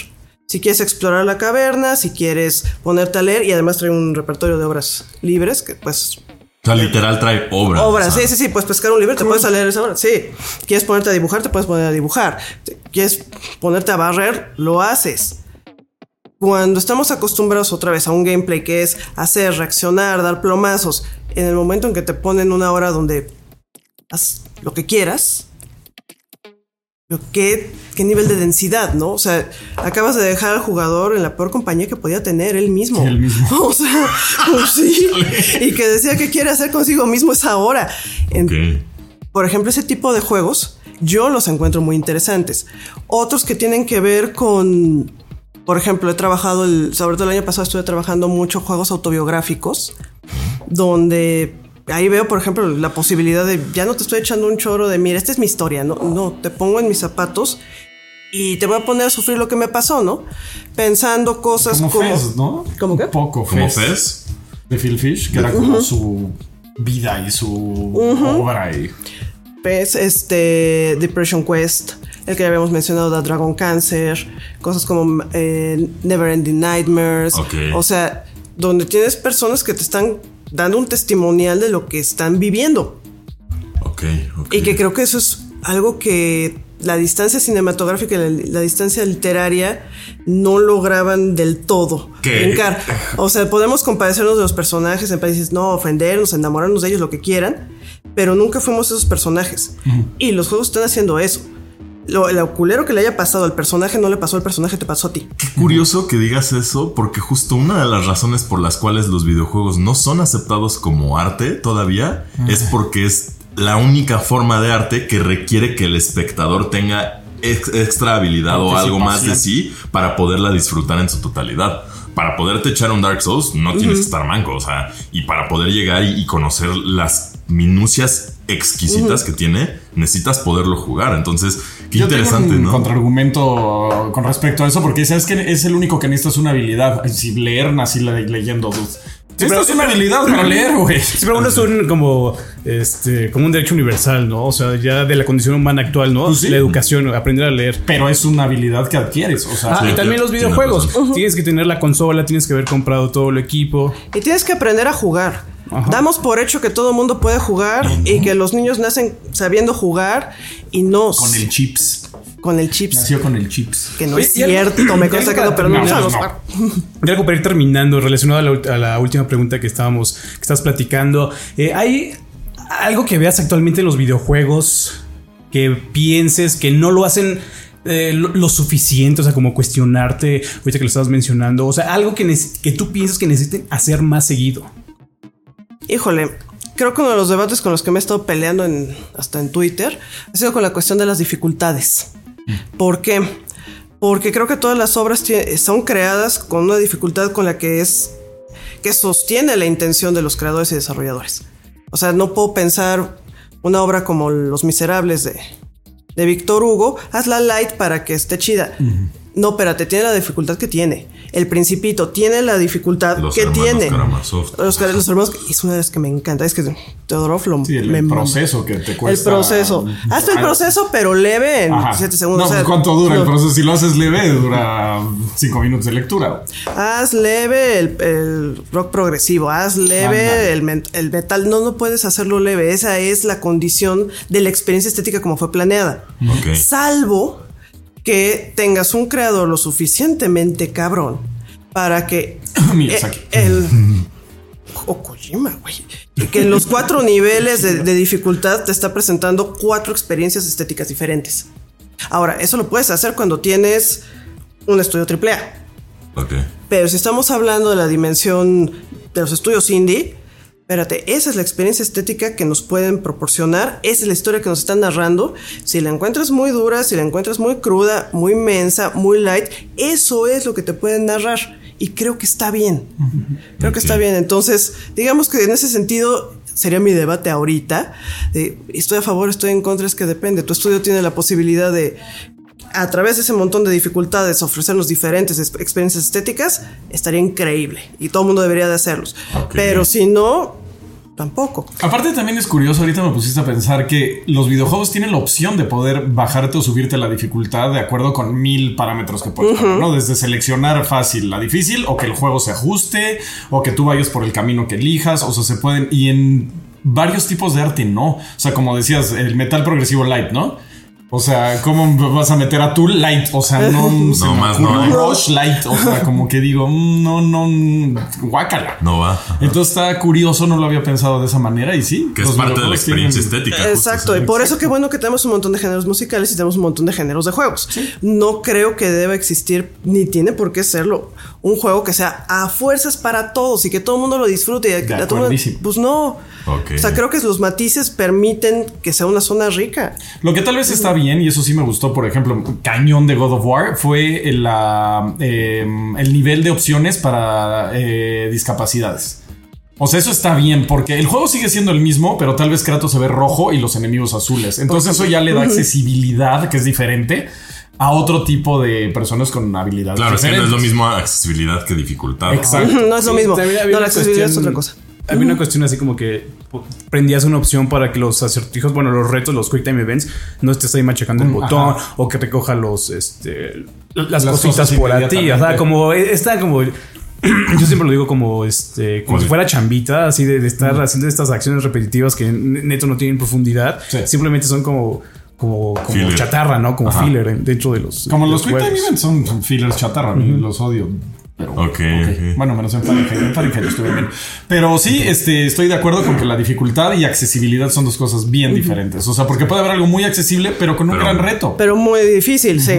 Si quieres explorar la caverna, si quieres ponerte a leer y además trae un repertorio de obras libres que pues o sea, literal trae obras. Obras, sí, sí, sí. Puedes pescar un libro, te puedes leer esa obra. Sí. ¿Quieres ponerte a dibujar? Te puedes poner a dibujar. ¿Quieres ponerte a barrer? Lo haces. Cuando estamos acostumbrados otra vez a un gameplay que es hacer, reaccionar, dar plomazos, en el momento en que te ponen una hora donde haz lo que quieras, ¿Qué, qué nivel de densidad, ¿no? O sea, acabas de dejar al jugador en la peor compañía que podía tener él mismo. Él mismo. O sea, pues sí. y que decía que quiere hacer consigo mismo esa hora. Por ejemplo, ese tipo de juegos yo los encuentro muy interesantes. Otros que tienen que ver con, por ejemplo, he trabajado, el, sobre todo el año pasado estuve trabajando mucho juegos autobiográficos, donde ahí veo, por ejemplo, la posibilidad de ya no te estoy echando un choro de mira, esta es mi historia, no, no, te pongo en mis zapatos y te voy a poner a sufrir lo que me pasó, ¿no? Pensando cosas como. como ¿no? ¿Cómo qué? Poco como Fez. De Phil Fish, que era como su vida y su obra y. Fez, este. Depression Quest, el que ya habíamos mencionado, The Dragon Cancer, cosas como eh, Never Ending Nightmares. O sea, donde tienes personas que te están dando un testimonial de lo que están viviendo. Ok, ok. Y que creo que eso es algo que la distancia cinematográfica y la, distancia literaria no lograban del todo brincar. O sea, podemos compadecernos de los personajes en países, no, ofendernos, enamorarnos de ellos, lo que quieran, pero nunca fuimos esos personajes. Y los juegos están haciendo eso lo, el culero que le haya pasado al personaje no le pasó al personaje, te pasó a ti. Qué curioso que digas eso, porque justo una de las razones por las cuales los videojuegos no son aceptados como arte todavía es porque es la única forma de arte que requiere que el espectador tenga extra habilidad o algo más de sí para poderla disfrutar en su totalidad. para poderte echar un Dark Souls no tienes que estar manco, o sea, y para poder llegar y, y conocer las minucias exquisitas que tiene, necesitas poderlo jugar. Entonces, qué Yo tengo interesante, un ¿no? contraargumento con respecto a eso, porque sabes que es el único que necesitas una habilidad. Si leer, nací le- leyendo. dude. Esto pero- es una habilidad para leer, güey. Sí, pero uno es un como este como un derecho universal, ¿no? O sea, ya de la condición humana actual, ¿no? Pues sí. La educación, aprender a leer. Pero es una habilidad que adquieres. O sea, Ah, Sí, y también sí, los videojuegos. Tienes que tener la consola, tienes que haber comprado todo el equipo. Y tienes que aprender a jugar. Ajá. Damos por hecho que todo el mundo puede jugar y que los niños nacen sabiendo jugar y no con el chips. con el chips. Nació con el chips. Que no Oye, es algo- cierto, me consta que no, pero no, no. Y algo para ir terminando, relacionado a la, ult- a la última pregunta que estábamos, que estás platicando. eh, ¿Hay algo que veas actualmente en los videojuegos que pienses que no lo hacen eh, lo, lo suficiente? O sea, como cuestionarte, ahorita que lo estabas mencionando. O sea, algo que, que tú piensas que necesiten hacer más seguido. Híjole, creo que uno de los debates con los que me he estado peleando en, hasta en Twitter ha sido con la cuestión de las dificultades. ¿Por qué? Porque creo que todas las obras son creadas con una dificultad con la que es que sostiene la intención de los creadores y desarrolladores. O sea, no puedo pensar una obra como Los Miserables de, de Víctor Hugo, hazla light para que esté chida. No, espérate, tiene la dificultad que tiene. El Principito tiene la dificultad Los que tiene. Karamazov. Los, los hermanos, es una de las que me encanta. Es que Teodorov lo Sí, el, me el proceso que te El cuesta. proceso. Hazte el proceso, pero leve en Ajá. 7 segundos. No, ¿Cuánto dura el proceso? Si lo haces leve, dura 5 minutos de lectura. Haz leve el, el rock progresivo, haz leve el, el metal. No, no puedes hacerlo leve. Esa es la condición de la experiencia estética como fue planeada. Salvo que tengas un creador lo suficientemente cabrón para que Miyazaki. eh, el o Kojima, güey, que en los cuatro niveles de, de dificultad te está presentando cuatro experiencias estéticas diferentes. Ahora, eso lo puedes hacer cuando tienes un estudio AAA. Ok. Pero si estamos hablando de la dimensión de los estudios indie, espérate, esa es la experiencia estética que nos pueden proporcionar, esa es la historia que nos están narrando. Si la encuentras muy dura, si la encuentras muy cruda, muy mensa, muy light, eso es lo que te pueden narrar. Y creo que está bien. Creo que está bien. Entonces, digamos que en ese sentido sería mi debate ahorita. De, estoy a favor, estoy en contra, es que depende. Tu estudio tiene la posibilidad de a través de ese montón de dificultades ofrecernos diferentes es- experiencias estéticas, estaría increíble y todo el mundo debería de hacerlos. Pero si no, tampoco. Aparte también es curioso, ahorita me pusiste a pensar que los videojuegos tienen la opción de poder bajarte o subirte la dificultad de acuerdo con mil parámetros que puedes poner, ¿no? Desde seleccionar fácil la difícil o que el juego se ajuste o que tú vayas por el camino que elijas, o sea, se pueden y en varios tipos de arte no, o sea, como decías, el metal progresivo light, ¿no? O sea, ¿cómo vas a meter a Tool Light? O sea, no, se me más no. Rush Light. O sea, como que digo, mm, no, no, guácala. No va. Entonces está curioso, no lo había pensado de esa manera y sí. Que es parte de la experiencia tienen- estética. Exacto, y por eso qué bueno que tenemos un montón de géneros musicales y tenemos un montón de géneros de juegos. No creo que deba existir, ni tiene por qué serlo, un juego que sea a fuerzas para todos y que todo el mundo lo disfrute. y que a todo mundo- pues no. O sea, creo que los matices permiten que sea una zona rica. Lo que tal vez está bien, y eso sí me gustó, por ejemplo, Cañón de God of War, fue el, la, eh, el nivel de opciones para eh, discapacidades. O sea, eso está bien, porque el juego sigue siendo el mismo, pero tal vez Kratos se ve rojo y los enemigos azules. Entonces eso ya le da accesibilidad, que es diferente, a otro tipo de personas con habilidades Claro, es que no es lo mismo accesibilidad que dificultad. Exacto. No es lo mismo. También había No, una la accesibilidad es cuestión- otra cosa. Había una cuestión así como que prendías una opción para que los acertijos, bueno, los retos, los quick time events, no estés ahí machacando el Mm, botón ajá. o que recoja los, este, las, Las cositas por a ti. O sea, como, eh, está como, yo siempre lo digo como, este, como si fuera chambita, así de, de estar haciendo estas acciones repetitivas que neto no tienen profundidad. Sí. Simplemente son como, como, como chatarra, ¿no? Como Ajá. filler en- dentro de los. Como de los Quick Time. Events son, son fillers chatarra, los odio. Pero, Ok, ok. Bueno, menos en Fahrenheit. En Fahrenheit estuve bien. Pero sí, este, estoy de acuerdo con que la dificultad y accesibilidad son dos cosas bien diferentes. O sea, porque puede haber algo muy accesible, pero con un Pero- gran reto. Pero muy difícil, sí.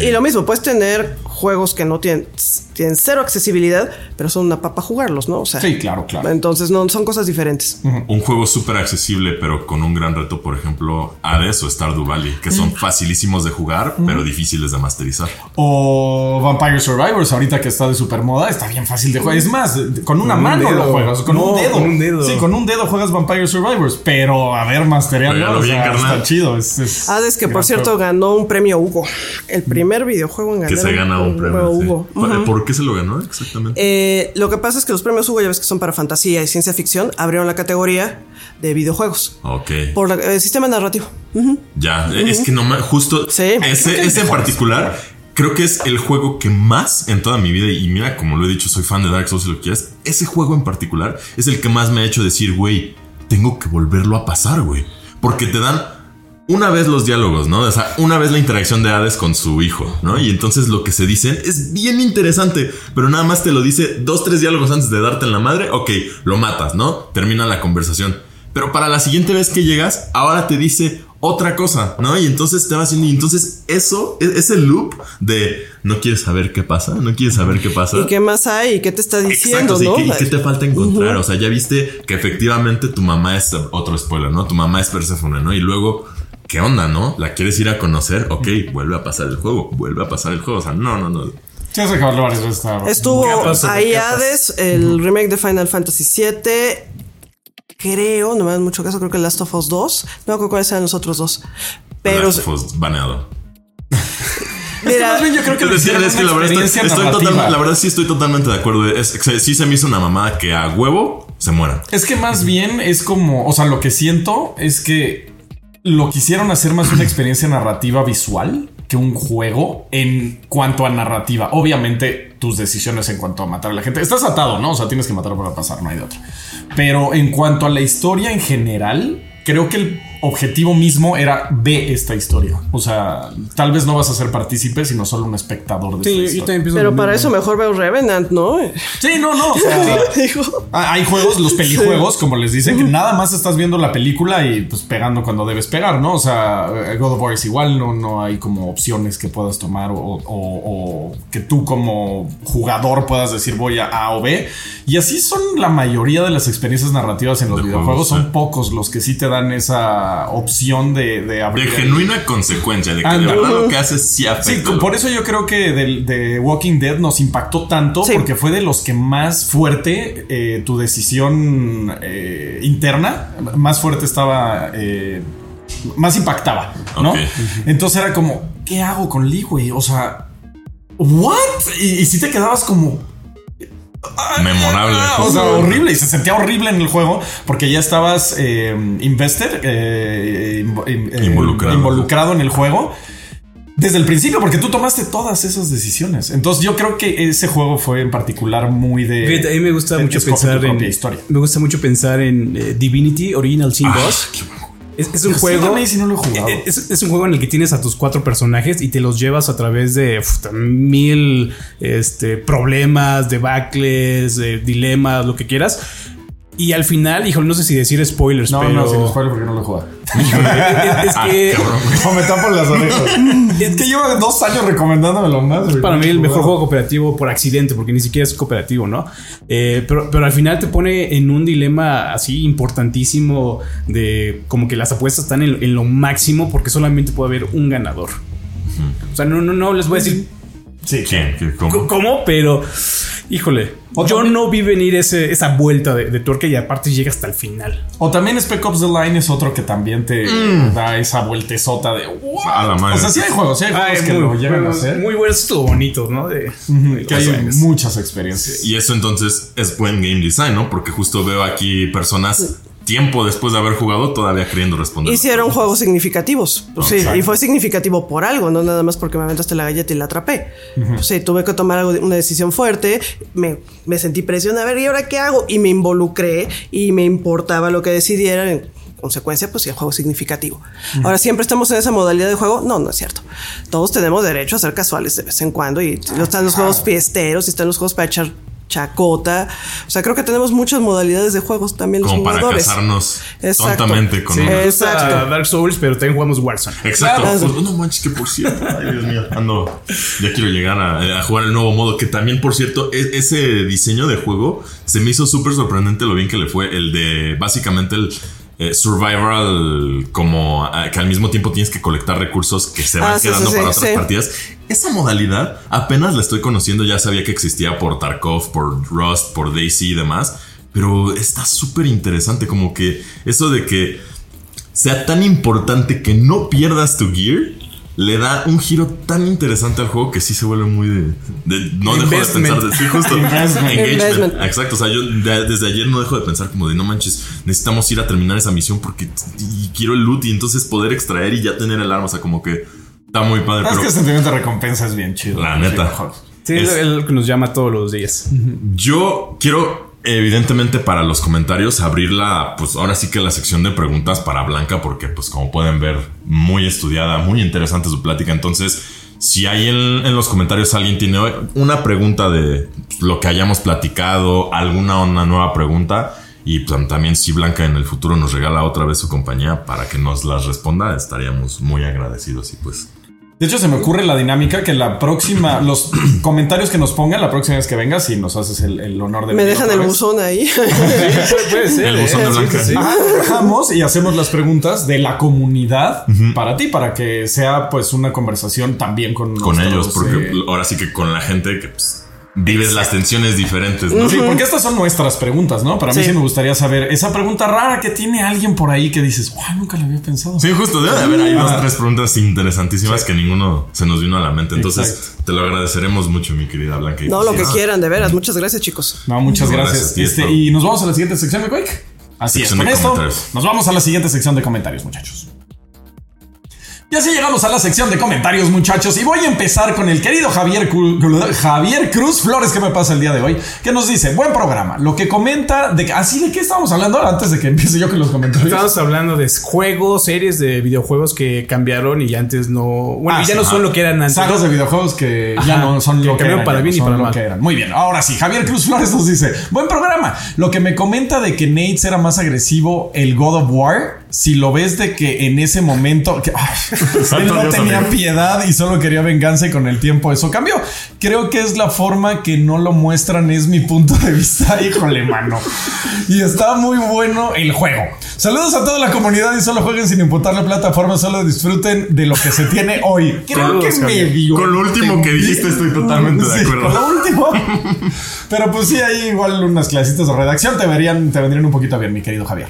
Y lo mismo, puedes tener juegos que no tienen, tienen cero accesibilidad, pero son una papa jugarlos, ¿no? O sea, Sí, claro, claro. entonces no son cosas diferentes. Un juego súper accesible, pero con un gran reto, por ejemplo, Hades o Stardew Valley, que son facilísimos de jugar, pero difíciles de masterizar. O Vampire Survivors, ahorita que está de super moda, está bien fácil de jugar. Es más, con una Con un mano lo juegas, con un dedo. con un dedo. Sí, con un dedo juegas Vampire Survivors, pero a ver, masterearlo, Pégalo o bien, sea, está chido. Es, es Hades, que por cierto juego. ganó un premio Hugo. El primer videojuego en ganar Que se gana un premio. sí. Hugo. ¿Por- Ujú. ¿Por qué se lo ganó exactamente? Eh, lo que pasa es que los premios Hugo, ya ves que son para fantasía y ciencia ficción, abrieron la categoría de videojuegos. ok. Por la- el sistema narrativo. Ya, es que no me. Justo. Sí. Ese, ese en particular. Creo que es el juego que más en toda mi vida, y mira, como lo he dicho, soy fan de Dark Souls y lo quieras. Ese juego en particular es el que más me ha hecho decir, güey, tengo que volverlo a pasar, güey. Porque te dan una vez los diálogos, ¿no? O sea, una vez la interacción de Hades con su hijo, ¿no? Y entonces lo que se dicen es bien interesante, pero nada más te lo dice dos, tres diálogos antes de darte en la madre. Ok, lo matas, ¿no? Termina la conversación. Pero para la siguiente vez que llegas, ahora te dice otra cosa, ¿no? Y entonces te va haciendo. Y entonces eso, e- ese loop de no quieres saber qué pasa, no quieres saber qué pasa. ¿Y qué más hay? ¿Y qué te está diciendo, Exacto, no? ¿qué, y qué te falta encontrar? O sea, ya viste que efectivamente tu mamá es otro spoiler, ¿no? Tu mamá es Persephone, ¿no? Y luego, ¿qué onda, no? ¿La quieres ir a conocer? Ok, vuelve a pasar el juego, vuelve a pasar el juego. O sea, no, no, no. Sí, varias veces. Estuvo ahí. Hades, el remake de Final Fantasy VII. Creo, no me dan mucho caso, creo que Last of Us 2. No creo cuáles eran los otros dos. Pero, Last of Us baneado. mira, Más bien yo creo que decir, es que la verdad, estoy, estoy total- la verdad sí estoy totalmente de acuerdo. Es, es- sí se me hizo una mamada que a huevo se muera. Es que más bien es como, o sea, lo que siento es que lo quisieron hacer más una experiencia narrativa visual que un juego en cuanto a narrativa. Obviamente, tus decisiones en cuanto a matar a la gente. Estás atado, ¿no? O sea, tienes que matar para pasar, no hay de otra. Pero en cuanto a la historia en general, creo que el objetivo mismo era ve esta historia. O sea, tal vez no vas a ser partícipe, sino solo un espectador de Sí, esta yo historia. también pienso pero para mismo. eso mejor veo Revenant, ¿no? Sí, no, no. O sea, Ah, Hay juegos, los pelijuegos, como les dicen, que nada más estás viendo la película y pues pegando cuando debes pegar, ¿no? O sea, eh, God of War es igual, no, no hay como opciones que puedas tomar o, o- o que tú como jugador puedas decir voy a A o B. Y así son la mayoría de las experiencias narrativas en los De videojuegos. juegos, son pocos los que sí te dan esa opción de, de De abrir. el- genuina consecuencia, de que de verdad lo que haces sí Sí, afecta. por eso yo creo que de, de Walking Dead nos impactó tanto Sí. porque fue de los que más fuerte eh, tu decisión eh, interna, más fuerte estaba, eh, más impactaba, ¿no? Entonces era como, ¿qué hago con Lee, güey? O sea, ¿what? Y, y si te quedabas como, Memorable. Ah, o sea, horrible. Y se sentía horrible en el juego porque ya estabas eh, invested, eh, in- eh, Involucrado. involucrado en el juego. Desde el principio, porque tú tomaste todas esas decisiones. Entonces, yo creo que ese juego fue en particular muy de. Fíjate, a mí me gusta de- mucho pensar en historia. Me gusta mucho pensar en eh, Divinity Original Sin Boss. Es, es un juego. también, si no lo he jugado. eh, Es, es un juego en el que tienes a tus cuatro personajes y te los llevas a través de uf, mil este, problemas, debacles, eh, dilemas, lo que quieras. Y al final, híjole, no sé si decir spoilers, No, pero. no, sin spoiler porque no lo jugado. es, es Ah, que. No, me tapo las orejas. es que llevo dos años recomendándomelo más. para mí el No mejor juego cooperativo por accidente, porque ni siquiera es cooperativo, ¿no? Eh, pero, pero al final te pone en un dilema así importantísimo de como que las apuestas están en, en lo máximo porque solamente puede haber un ganador. O sea, no, no, no les voy a decir Sí, ¿Quién? ¿Cómo? cómo, pero híjole, O yo también- no vi venir ese, esa vuelta de, de tuerca y aparte llega hasta el final. O también Spec Ops The Line es otro que también te da esa vueltesota de "What?". A la madre. O sea, sí hay juegos, sí hay juegos que lo llegan a hacer. muy buenos, estuvo bonito, ¿no? De, de que hay años. muchas experiencias. Y eso entonces es buen game design, ¿no? Porque justo veo aquí personas tiempo después de haber jugado todavía queriendo responder. hicieron juegos significativos. Pues sí, Exacto. y fue significativo por algo, no nada más porque me aventaste la galleta y la atrapé. Pues sí, tuve que tomar algo una decisión fuerte, me, me sentí presión, a ver, ¿y ahora qué hago? Y me involucré y me importaba lo que decidieran. En consecuencia, pues sí, el juego es significativo. Ahora, ¿siempre estamos en esa modalidad de juego? No, no es cierto. Todos tenemos derecho a ser casuales de vez en cuando y están los juegos fiesteros y están los juegos para echar chacota. O sea, creo que tenemos muchas modalidades de juegos también los Como para jugadores. casarnos Exacto. tontamente con Sí, gusta Exacto. Dark Souls, pero también jugamos Warzone. Exacto. Claro. Pues, no manches, que por cierto. Ay, Dios mío. Ando. Ya quiero llegar a, a jugar el nuevo modo. Que también, por cierto, e- ese diseño de juego se me hizo súper sorprendente lo bien que le fue. El de básicamente el. eh, survival como que al mismo tiempo tienes que colectar recursos que se van Ah, sí, quedando sí, para sí, otras sí. partidas esa modalidad apenas la estoy conociendo. Ya sabía que existía por Tarkov, por Rust, por Daisy y demás. Pero está súper interesante. Como que eso de que sea tan importante que no pierdas tu gear le da un giro tan interesante al juego que sí se vuelve muy de. de- no dejo de Investment. pensar de. Sí, justo. Investment. Engagement. Investment. Exacto. O sea, yo de- desde ayer no dejo de pensar como de no manches, necesitamos ir a terminar esa misión porque quiero el loot y entonces poder extraer y ya tener el arma. O sea, como que está muy padre. Es Pero que el sentimiento de recompensa es bien chido. La neta. Sí, es Es- el que nos llama todos los días. Yo quiero, evidentemente, para los comentarios, abrir la, pues ahora sí que la sección de preguntas para Blanca, porque, pues, como pueden ver, muy estudiada, muy interesante su plática. Entonces, si hay en, en los comentarios alguien tiene una pregunta de lo que hayamos platicado, alguna una nueva pregunta. Y pues, también si Blanca en el futuro nos regala otra vez su compañía para que nos las responda, estaríamos muy agradecidos y pues De hecho, se me ocurre la dinámica que la próxima, los comentarios que nos pongan la próxima vez que vengas, si nos haces el, el honor de Me venir dejan el vez. buzón ahí. puede, puede ser. El buzón de Sí, Blanca. sí, sí. Ah, bajamos y hacemos las preguntas de la comunidad para ti, para que sea pues una conversación también con, con nuestros, ellos, porque eh, ahora sí que con la gente que pues, vives las tensiones diferentes, ¿no? Sí, porque estas son nuestras preguntas, ¿no? Para mí Sí. sí me gustaría saber esa pregunta rara que tiene alguien por ahí que dices, wow, nunca la había pensado. Sí, justo, debe de haber ahí dos Ajá. tres preguntas interesantísimas que ninguno se nos vino a la mente. Entonces, Exacto. te lo agradeceremos mucho, mi querida Blanca. No, lo que quieran, de veras. Muchas gracias, chicos. No, muchas gracias. Este, y nos vamos a la siguiente sección de Quake. Así Sección es, con esto nos vamos a la siguiente sección de comentarios, muchachos. Y así llegamos a la sección de comentarios, muchachos. Y voy a empezar con el querido Javier, Javier Cruz Flores, que me pasa el día de hoy, que nos dice: Buen programa. Lo que comenta de. ¿Así de qué estamos hablando antes de que empiece yo con los comentarios? Estamos hablando de juegos, series de videojuegos que cambiaron y antes no. Bueno, Ah, ya sí, no son lo que eran antes. Sagas de videojuegos que ya no son que lo que cambiaron eran. para bien y para mal. que eran. Muy bien, ahora sí, Javier Cruz Flores nos dice: Buen programa. Lo que me comenta de que Nate era más agresivo el God of War, si lo ves de que en ese momento que, él no Dios, tenía amigo. piedad y solo quería venganza y con el tiempo eso cambió. Creo que es la forma que no lo muestran, es mi punto de vista. Híjole, mano. Y está muy bueno el juego. Saludos a toda la comunidad y solo jueguen sin importar la plataforma, solo disfruten de lo que se tiene hoy. Creo Saludos, que Javier. medio. Con lo último que dijiste estoy totalmente de acuerdo. Con lo último. Pero pues sí, hay igual unas clasitas de redacción. Te verían, te vendrían un poquito bien, mi querido Javier.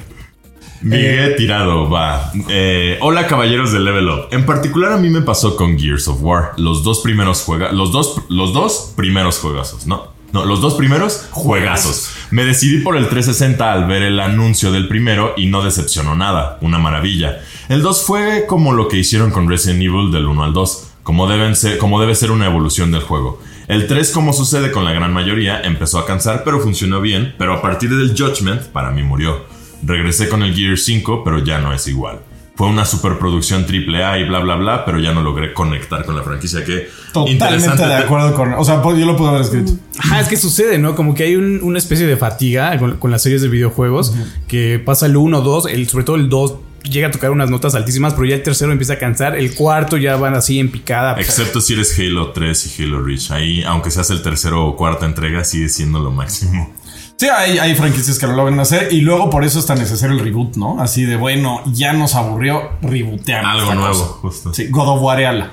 Miguel Tirado va. Eh, hola caballeros de Level Up. En particular a mí me pasó con Gears of War. Los dos primeros juega, los dos, los dos primeros juegazos, ¿no? No, los dos primeros juegazos. Me decidí por el 360 al ver el anuncio del primero y no decepcionó nada. Una maravilla. El 2 fue como lo que hicieron con Resident Evil del 1 al 2. Como, deben ser, como debe ser una evolución del juego. El 3, como sucede con la gran mayoría, empezó a cansar, pero funcionó bien. Pero a partir del Judgment, para mí murió. Regresé con el Gear 5, pero ya no es igual. Fue una superproducción AAA y bla bla bla, pero ya no logré conectar con la franquicia que Totalmente de acuerdo con. O sea, pues, yo lo puedo haber escrito. Ajá, es que sucede, ¿no? Como que hay un- una especie de fatiga con, con las series de videojuegos que pasa el 1, 2, el, sobre todo el 2 llega a tocar unas notas altísimas, pero ya el tercero empieza a cansar, el cuarto ya van así en picada. Excepto si eres Halo 3 y Halo Reach. Ahí, aunque seas el tercero o cuarta entrega, sigue siendo lo máximo. Sí, hay, hay franquicias que lo logran hacer y luego por eso es tan necesario el reboot, ¿no? Así de bueno, ya nos aburrió, rebooteamos. Algo nuevo, cosa. justo. Sí, God of Wareala.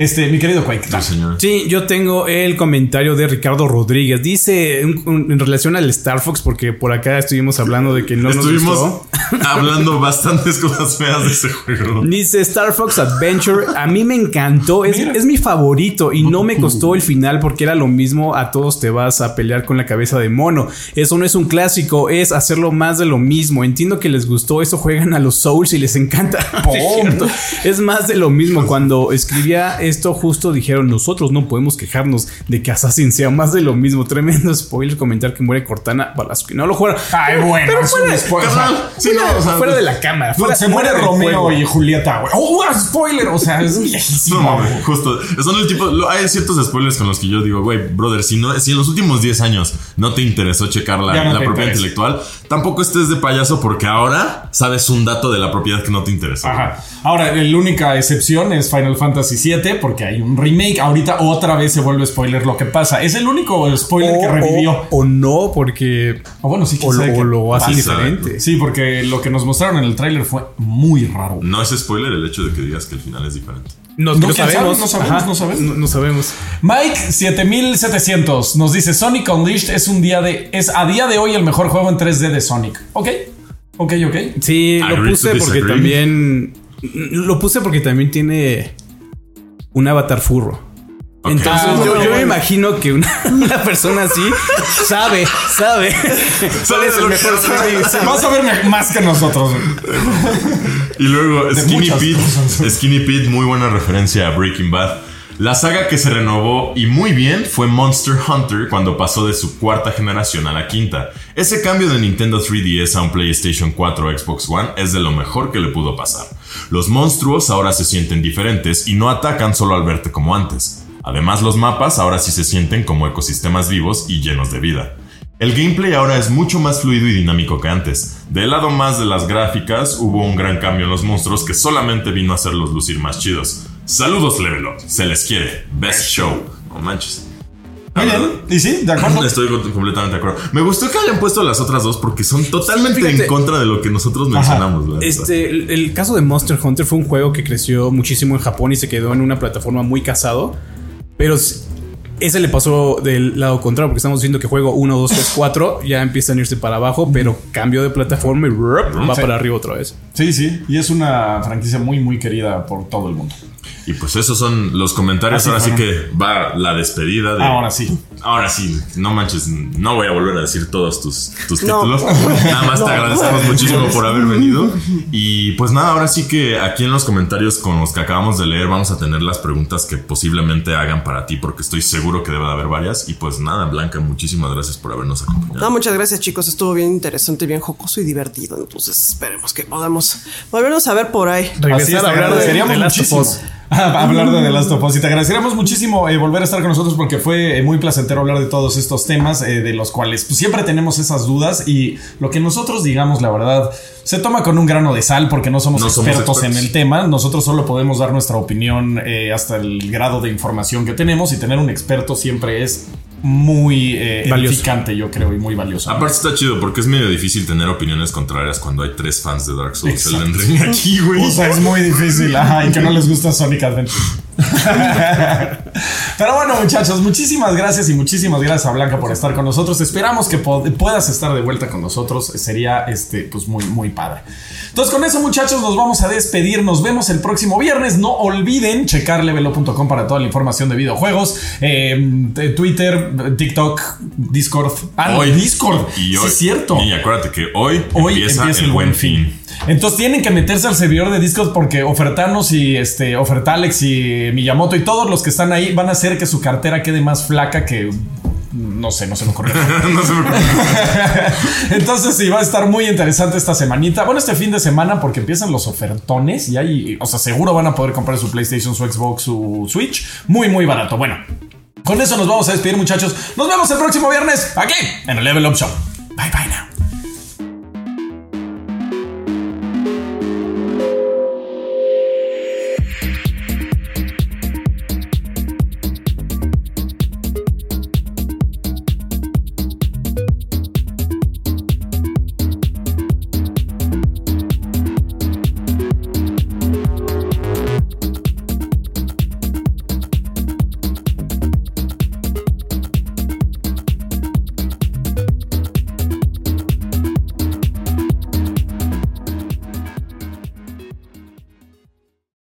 Este, mi querido Quake. Sí, señor. Sí, yo tengo el comentario de Ricardo Rodríguez. Dice un- un- en relación al Star Fox, porque por acá estuvimos hablando de que no nos Estuvimos gustó. hablando bastantes cosas feas de ese juego. Dice Star Fox Adventure. A mí me encantó. Es, es mi favorito. Y no me costó el final porque era lo mismo. A todos te vas a pelear con la cabeza de mono. Eso no es un clásico. Es hacerlo más de lo mismo. Entiendo que les gustó. Eso juegan a los Souls y les encanta. Sí, es más de lo mismo. Cuando escribía esto, justo dijeron: Nosotros no podemos quejarnos de que Assassin sea más de lo mismo. Tremendo spoiler comentar que muere Cortana para los que no lo jugaron. Ay, bueno, Pero fuera- un spoiler. Sí, fuera, no, o sea, fuera de la cámara. fuera- se muere Romeo juego. y Julieta, güey. ¡Oh, spoiler! O sea, es viejísimo. No, justo. Son el tipo. hay ciertos spoilers con los que yo digo, güey, brother, si, no, si en los últimos 10 años no te interesó checar la, no la propiedad interesa. intelectual, tampoco estés de payaso porque ahora sabes un dato de la propiedad que no te interesa. Ajá. Ahora, la única excepción es Final Fantasy VII porque hay un remake. Ahorita otra vez se vuelve spoiler lo que pasa. Es el único spoiler que revivió. O, o no, porque. O bueno, sí, O, lo- lo hace pasa. diferente. Sí, porque lo que nos mostraron en el tráiler fue muy raro. No es spoiler el hecho de que digas que el final es diferente. No, No, no ¿quién sabemos. sabe? No sabemos, Ajá, no sabemos. No, no sabemos. Mike 7700 nos dice Sonic Unleashed es un día de es a día de hoy el mejor juego en 3D de Sonic. Ok, ok, ok. Sí, lo puse porque disagree. también. Lo puse porque también tiene un avatar furro. Entonces Ah, yo, me imagino que una, una persona así sabe, sabe. ¿Cuál es de el lo mejor que. Vas a ver más que nosotros. Y luego Skinny Pete. Skinny Pete, muy buena referencia a Breaking Bad. La saga que se renovó y muy bien fue Monster Hunter cuando pasó de su cuarta generación a la quinta. Ese cambio de Nintendo 3DS a un PlayStation 4 o Xbox One es de lo mejor que le pudo pasar. Los monstruos ahora se sienten diferentes y no atacan solo al verte como antes. Además los mapas ahora sí se sienten como ecosistemas vivos y llenos de vida. El gameplay ahora es mucho más fluido y dinámico que antes. Del lado más de las gráficas, hubo un gran cambio en los monstruos que solamente vino a hacerlos lucir más chidos. Saludos, Level Up. Se les quiere. Best show. No manches. Muy bien. Y sí, de acuerdo. Estoy co- completamente de acuerdo. Me gustó que hayan puesto las otras dos porque son totalmente fíjate. en contra de lo que nosotros mencionamos. la. Este, el, el caso de Monster Hunter fue un juego que creció muchísimo en Japón y se quedó en una plataforma muy casado. Pero ese le pasó del lado contrario, porque estamos viendo que juego 1, 2, 3, 4 ya empiezan a irse para abajo, pero cambio de plataforma y rup, va Sí. para arriba otra vez. Sí, sí. Y es una franquicia muy, muy querida por todo el mundo. Y pues esos son los comentarios. Así Ahora sí que va la despedida de. Ahora sí. Ahora sí, no manches, no voy a volver a decir todos tus, tus No. títulos. Nada más te agradecemos muchísimo por haber venido. Y pues nada, ahora sí que aquí en los comentarios con los que acabamos de leer vamos a tener las preguntas que posiblemente hagan para ti, porque estoy seguro que debe de haber varias. Y pues nada, Blanca, muchísimas gracias por habernos acompañado. No, muchas gracias, chicos. Estuvo bien interesante, bien jocoso y divertido. Entonces, esperemos que podamos volvernos a ver por ahí. Regresar a hablar de, agradeceríamos de Last hablar de The Last of Us. Y te agradeceríamos muchísimo eh, volver a estar con nosotros porque fue eh, muy placentero hablar de todos estos temas eh, de los cuales pues, siempre tenemos esas dudas y lo que nosotros digamos, la verdad, se toma con un grano de sal porque no somos, No somos expertos, en el tema. Nosotros solo podemos dar nuestra opinión hasta el grado de información que tenemos y tener un experto siempre es muy eh, edificante, yo creo, y muy valioso. Aparte está chido porque es medio difícil tener opiniones contrarias cuando hay tres fans de Dark Souls Exacto. Elden Ring aquí, güey. O sea, es muy difícil. Ajá, y que no les gusta Sonic Adventure. Pero bueno, muchachos, muchísimas gracias y muchísimas gracias a Blanca por estar con nosotros. Esperamos que puedas estar de vuelta con nosotros. Sería este, pues muy, muy padre. Entonces, con eso, muchachos, nos vamos a despedir. Nos vemos el próximo viernes. No olviden checar levelo.com para toda la información de videojuegos. Eh, de Twitter, TikTok, Discord. Ah, no, Hoy. Discord. Y Sí, hoy, es cierto. Y acuérdate que hoy, Hoy empieza, el buen fin. Entonces tienen que meterse al servidor de Discord porque Ofertanos y este Ofertalex y Miyamoto y todos los que están ahí van a hacer que su cartera quede más flaca que no sé, no se me ocurrió. no se me ocurre. Entonces sí, va a estar muy interesante esta semanita. Bueno, este fin de semana porque empiezan los ofertones y ahí, o sea, seguro van a poder comprar su PlayStation, su Xbox, su Switch muy, muy barato. Bueno, con eso nos vamos a despedir, muchachos. Nos vemos el próximo viernes aquí en el Level Up Show. Bye bye now.